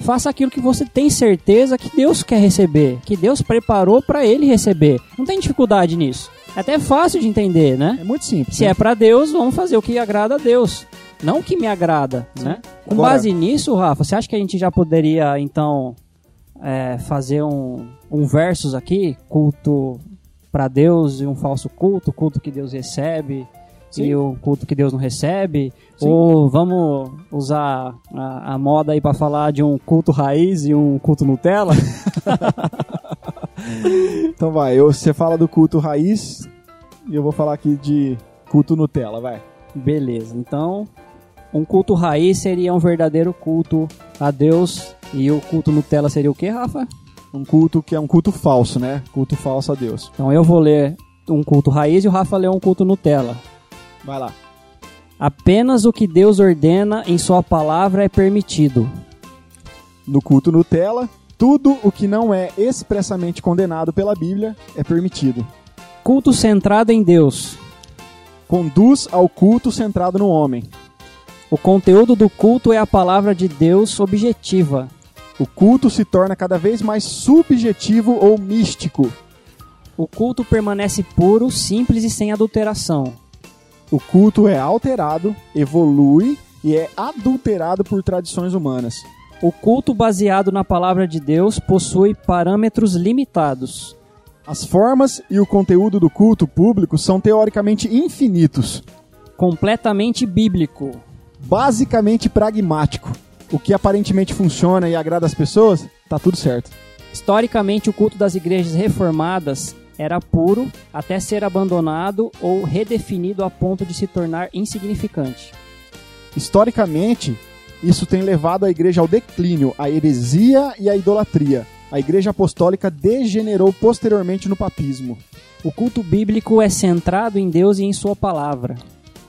Faça aquilo que você tem certeza que Deus quer receber, que Deus preparou pra ele receber. Não tem dificuldade nisso. É até fácil de entender, né? É muito simples. Se né? é pra Deus, vamos fazer o que agrada a Deus. Não que me agrada, né? Com Agora- base nisso, Rafa, você acha que a gente já poderia, então, é, fazer um, um versus aqui? Culto pra Deus e um falso culto, culto que Deus recebe Sim. e o culto que Deus não recebe? Sim. Ou vamos usar a, a moda aí pra falar de um culto raiz e um culto Nutella? Então vai, eu, você fala do culto raiz e eu vou falar aqui de culto Nutella, vai. Beleza, então um culto raiz seria um verdadeiro culto a Deus e o culto Nutella seria o que, Rafa? Um culto que é um culto falso, né? Culto falso a Deus. Então eu vou ler um culto raiz e o Rafa lê um culto Nutella. Vai lá. Apenas o que Deus ordena em sua palavra é permitido. No culto Nutella, tudo o que não é expressamente condenado pela Bíblia é permitido. Culto centrado em Deus. Conduz ao culto centrado no homem. O conteúdo do culto é a palavra de Deus objetiva. O culto se torna cada vez mais subjetivo ou místico. O culto permanece puro, simples e sem adulteração. O culto é alterado, evolui e é adulterado por tradições humanas. O culto baseado na palavra de Deus possui parâmetros limitados. As formas e o conteúdo do culto público são teoricamente infinitos, Completamente bíblico. Basicamente pragmático. O que aparentemente funciona e agrada as pessoas, tá tudo certo. Historicamente, o culto das igrejas reformadas era puro até ser abandonado ou redefinido a ponto de se tornar insignificante. Historicamente, isso tem levado a igreja ao declínio, à heresia e à idolatria. A igreja apostólica degenerou posteriormente no papismo. O culto bíblico é centrado em Deus e em Sua palavra.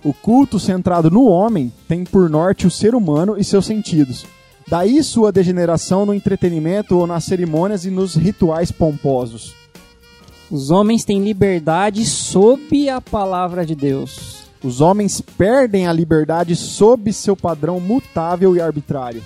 O culto centrado no homem tem por norte o ser humano e seus sentidos. Daí sua degeneração no entretenimento ou nas cerimônias e nos rituais pomposos. Os homens têm liberdade sob a palavra de Deus. Os homens perdem a liberdade sob seu padrão mutável e arbitrário.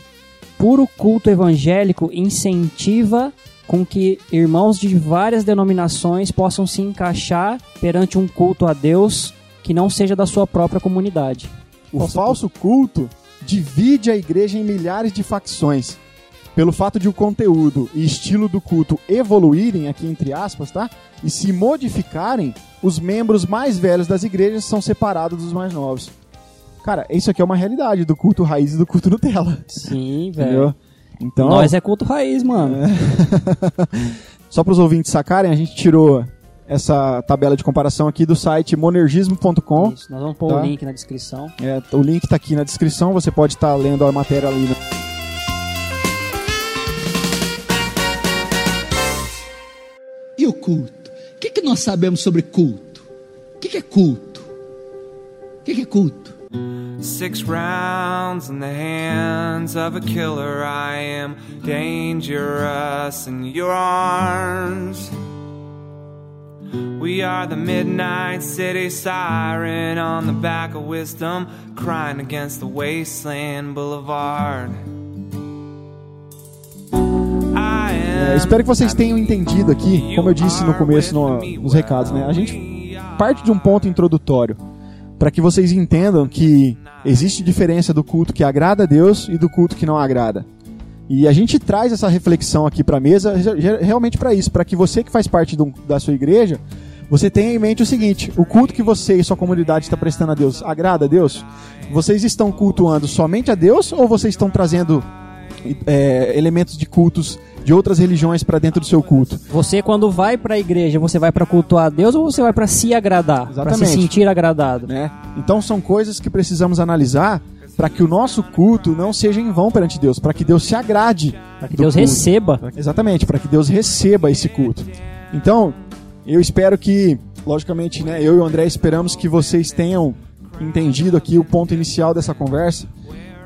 Puro culto evangélico incentiva com que irmãos de várias denominações possam se encaixar perante um culto a Deus que não seja da sua própria comunidade. O Falso falso culto divide a igreja em milhares de facções. pelo fato de o conteúdo e estilo do culto evoluírem, aqui entre aspas, tá? E se modificarem, os membros mais velhos das igrejas são separados dos mais novos. Cara, isso aqui é uma realidade do culto raiz e do culto Nutella. Sim, velho. Então, Nós é culto raiz, mano. só para os ouvintes sacarem, a gente tirou essa tabela de comparação aqui do site monergismo.com. Isso, nós vamos pôr Tá. o link na descrição. É, o link está aqui na descrição, você pode estar lendo a matéria ali. né? E o culto? O que, que nós sabemos sobre culto? O que, que é culto? O que, que é culto? Six rounds in the hands of a killer. I am dangerous in your arms. We are the midnight city siren on the back of wisdom, crying against the wasteland boulevard. É, espero que vocês tenham entendido aqui, como eu disse no começo no- nos recados, né? A gente parte de um ponto introdutório para que vocês entendam que existe diferença do culto que agrada a Deus e do culto que não agrada. E a gente traz essa reflexão aqui para a mesa re- re- realmente para isso, para que você que faz parte do- da sua igreja, você tenha em mente o seguinte: o culto que você e sua comunidade está prestando a Deus agrada a Deus? Vocês estão cultuando somente a Deus ou vocês estão trazendo é, elementos de cultos de outras religiões para dentro do seu culto? Você, quando vai pra igreja, você vai pra cultuar a Deus ou você vai pra se agradar? Pra se sentir agradado? né? Então são coisas que precisamos analisar para que o nosso culto não seja em vão perante Deus, para que Deus se agrade. Pra que Deus culto. receba. Exatamente, para que Deus receba esse culto. Então, eu espero que, logicamente, né, eu e o André esperamos que vocês tenham entendido aqui o ponto inicial dessa conversa,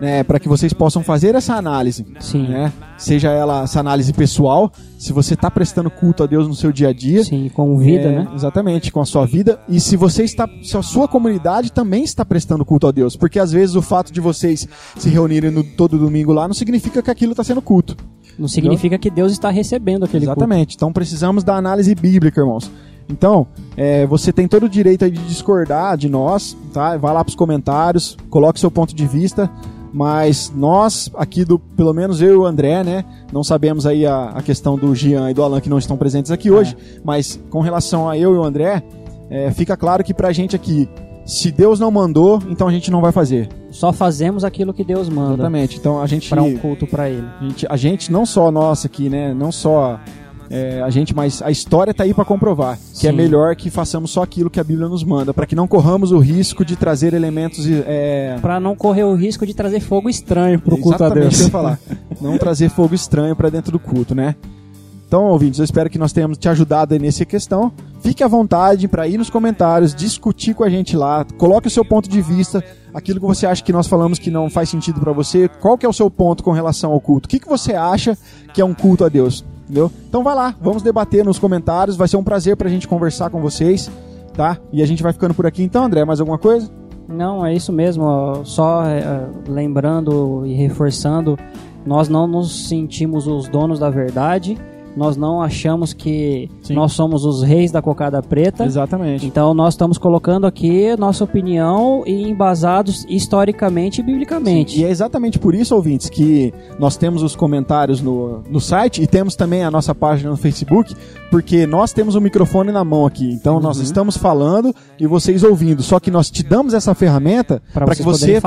né, para que vocês possam fazer essa análise. Sim. Né? Seja ela essa análise pessoal, se você está prestando culto a Deus no seu dia a dia, Sim, com vida, é, né? Exatamente, com a sua vida. E se você está, se a sua comunidade também está prestando culto a Deus, porque às vezes o fato de vocês se reunirem no, todo domingo lá não significa que aquilo está sendo culto. Não significa que Deus está recebendo aquele culto. Exatamente. Então precisamos da análise bíblica, irmãos. Então, é, você tem todo o direito de discordar de nós, tá? Vai lá para os comentários, coloque seu ponto de vista. Mas nós, aqui do, pelo menos eu e o André, né? Não sabemos aí a, a questão do Gian e do Alan que não estão presentes aqui hoje. Mas com relação a eu e o André, é, fica claro que pra gente aqui, se Deus não mandou, então a gente não vai fazer. Só fazemos aquilo que Deus manda Exatamente. Então a gente. para um culto para ele. A gente, a gente, não só nós aqui, né? Não só é, a gente, mas a história tá aí para comprovar que é Sim. melhor que façamos só aquilo que a Bíblia nos manda, para que não corramos o risco de trazer elementos. É, Para não correr o risco de trazer fogo estranho pro culto a Deus. o que eu falar. Não trazer fogo estranho para dentro do culto, né? Então, ouvintes, eu espero que nós tenhamos te ajudado aí nessa questão. Fique à vontade para ir nos comentários, discutir com a gente lá, coloque o seu ponto de vista, aquilo que você acha que nós falamos que não faz sentido para você, qual que é o seu ponto com relação ao culto? O que, que você acha que é um culto a Deus? Entendeu? Então vai lá, vamos debater nos comentários, vai ser um prazer pra gente conversar com vocês, tá? E a gente vai ficando por aqui então, André, mais alguma coisa? Não, é isso mesmo. Só é, lembrando e reforçando, nós não nos sentimos os donos da verdade. Nós não achamos que Sim. nós somos os reis da cocada preta. Exatamente. Então nós estamos colocando aqui nossa opinião e embasados historicamente e biblicamente. E é exatamente por isso, ouvintes, que nós temos os comentários no, no site e temos também a nossa página no Facebook, porque nós temos o microfone na mão aqui. Então nós Uhum. estamos falando e vocês ouvindo. Só que nós te damos essa ferramenta para que você venha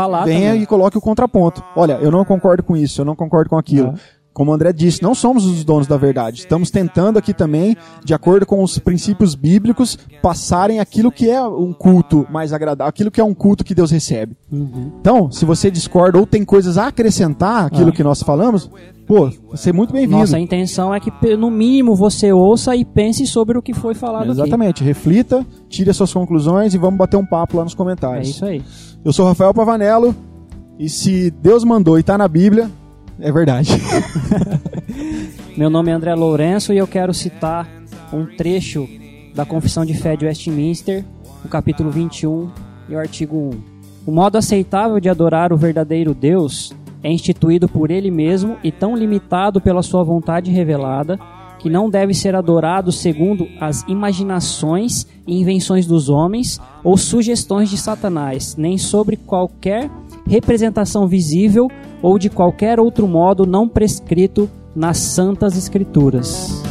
também. e coloque o contraponto. Olha, eu não concordo com isso, eu não concordo com aquilo. Ah. Como o André disse, não somos os donos da verdade. Estamos tentando aqui também, de acordo com os princípios bíblicos, passarem aquilo que é um culto mais agradável, aquilo que é um culto que Deus recebe. Uhum. Então, se você discorda ou tem coisas a acrescentar aquilo Ah. que nós falamos, pô, você é muito bem-vindo. Nossa intenção é que no mínimo você ouça e pense sobre o que foi falado Exatamente, reflita, tire as suas conclusões e vamos bater um papo lá nos aqui. É comentários. isso aí. Eu sou Rafael Pavanello e se Deus mandou e tá na Bíblia, é verdade. Meu nome é André Lourenço e eu quero citar um trecho da Confissão de Fé de Westminster, no capítulo 21 e o artigo 1. O modo aceitável de adorar o verdadeiro Deus é instituído por ele mesmo e tão limitado pela sua vontade revelada que não deve ser adorado segundo as imaginações e invenções dos homens ou sugestões de Satanás, nem sobre qualquer representação visível ou de qualquer outro modo não prescrito nas Santas Escrituras.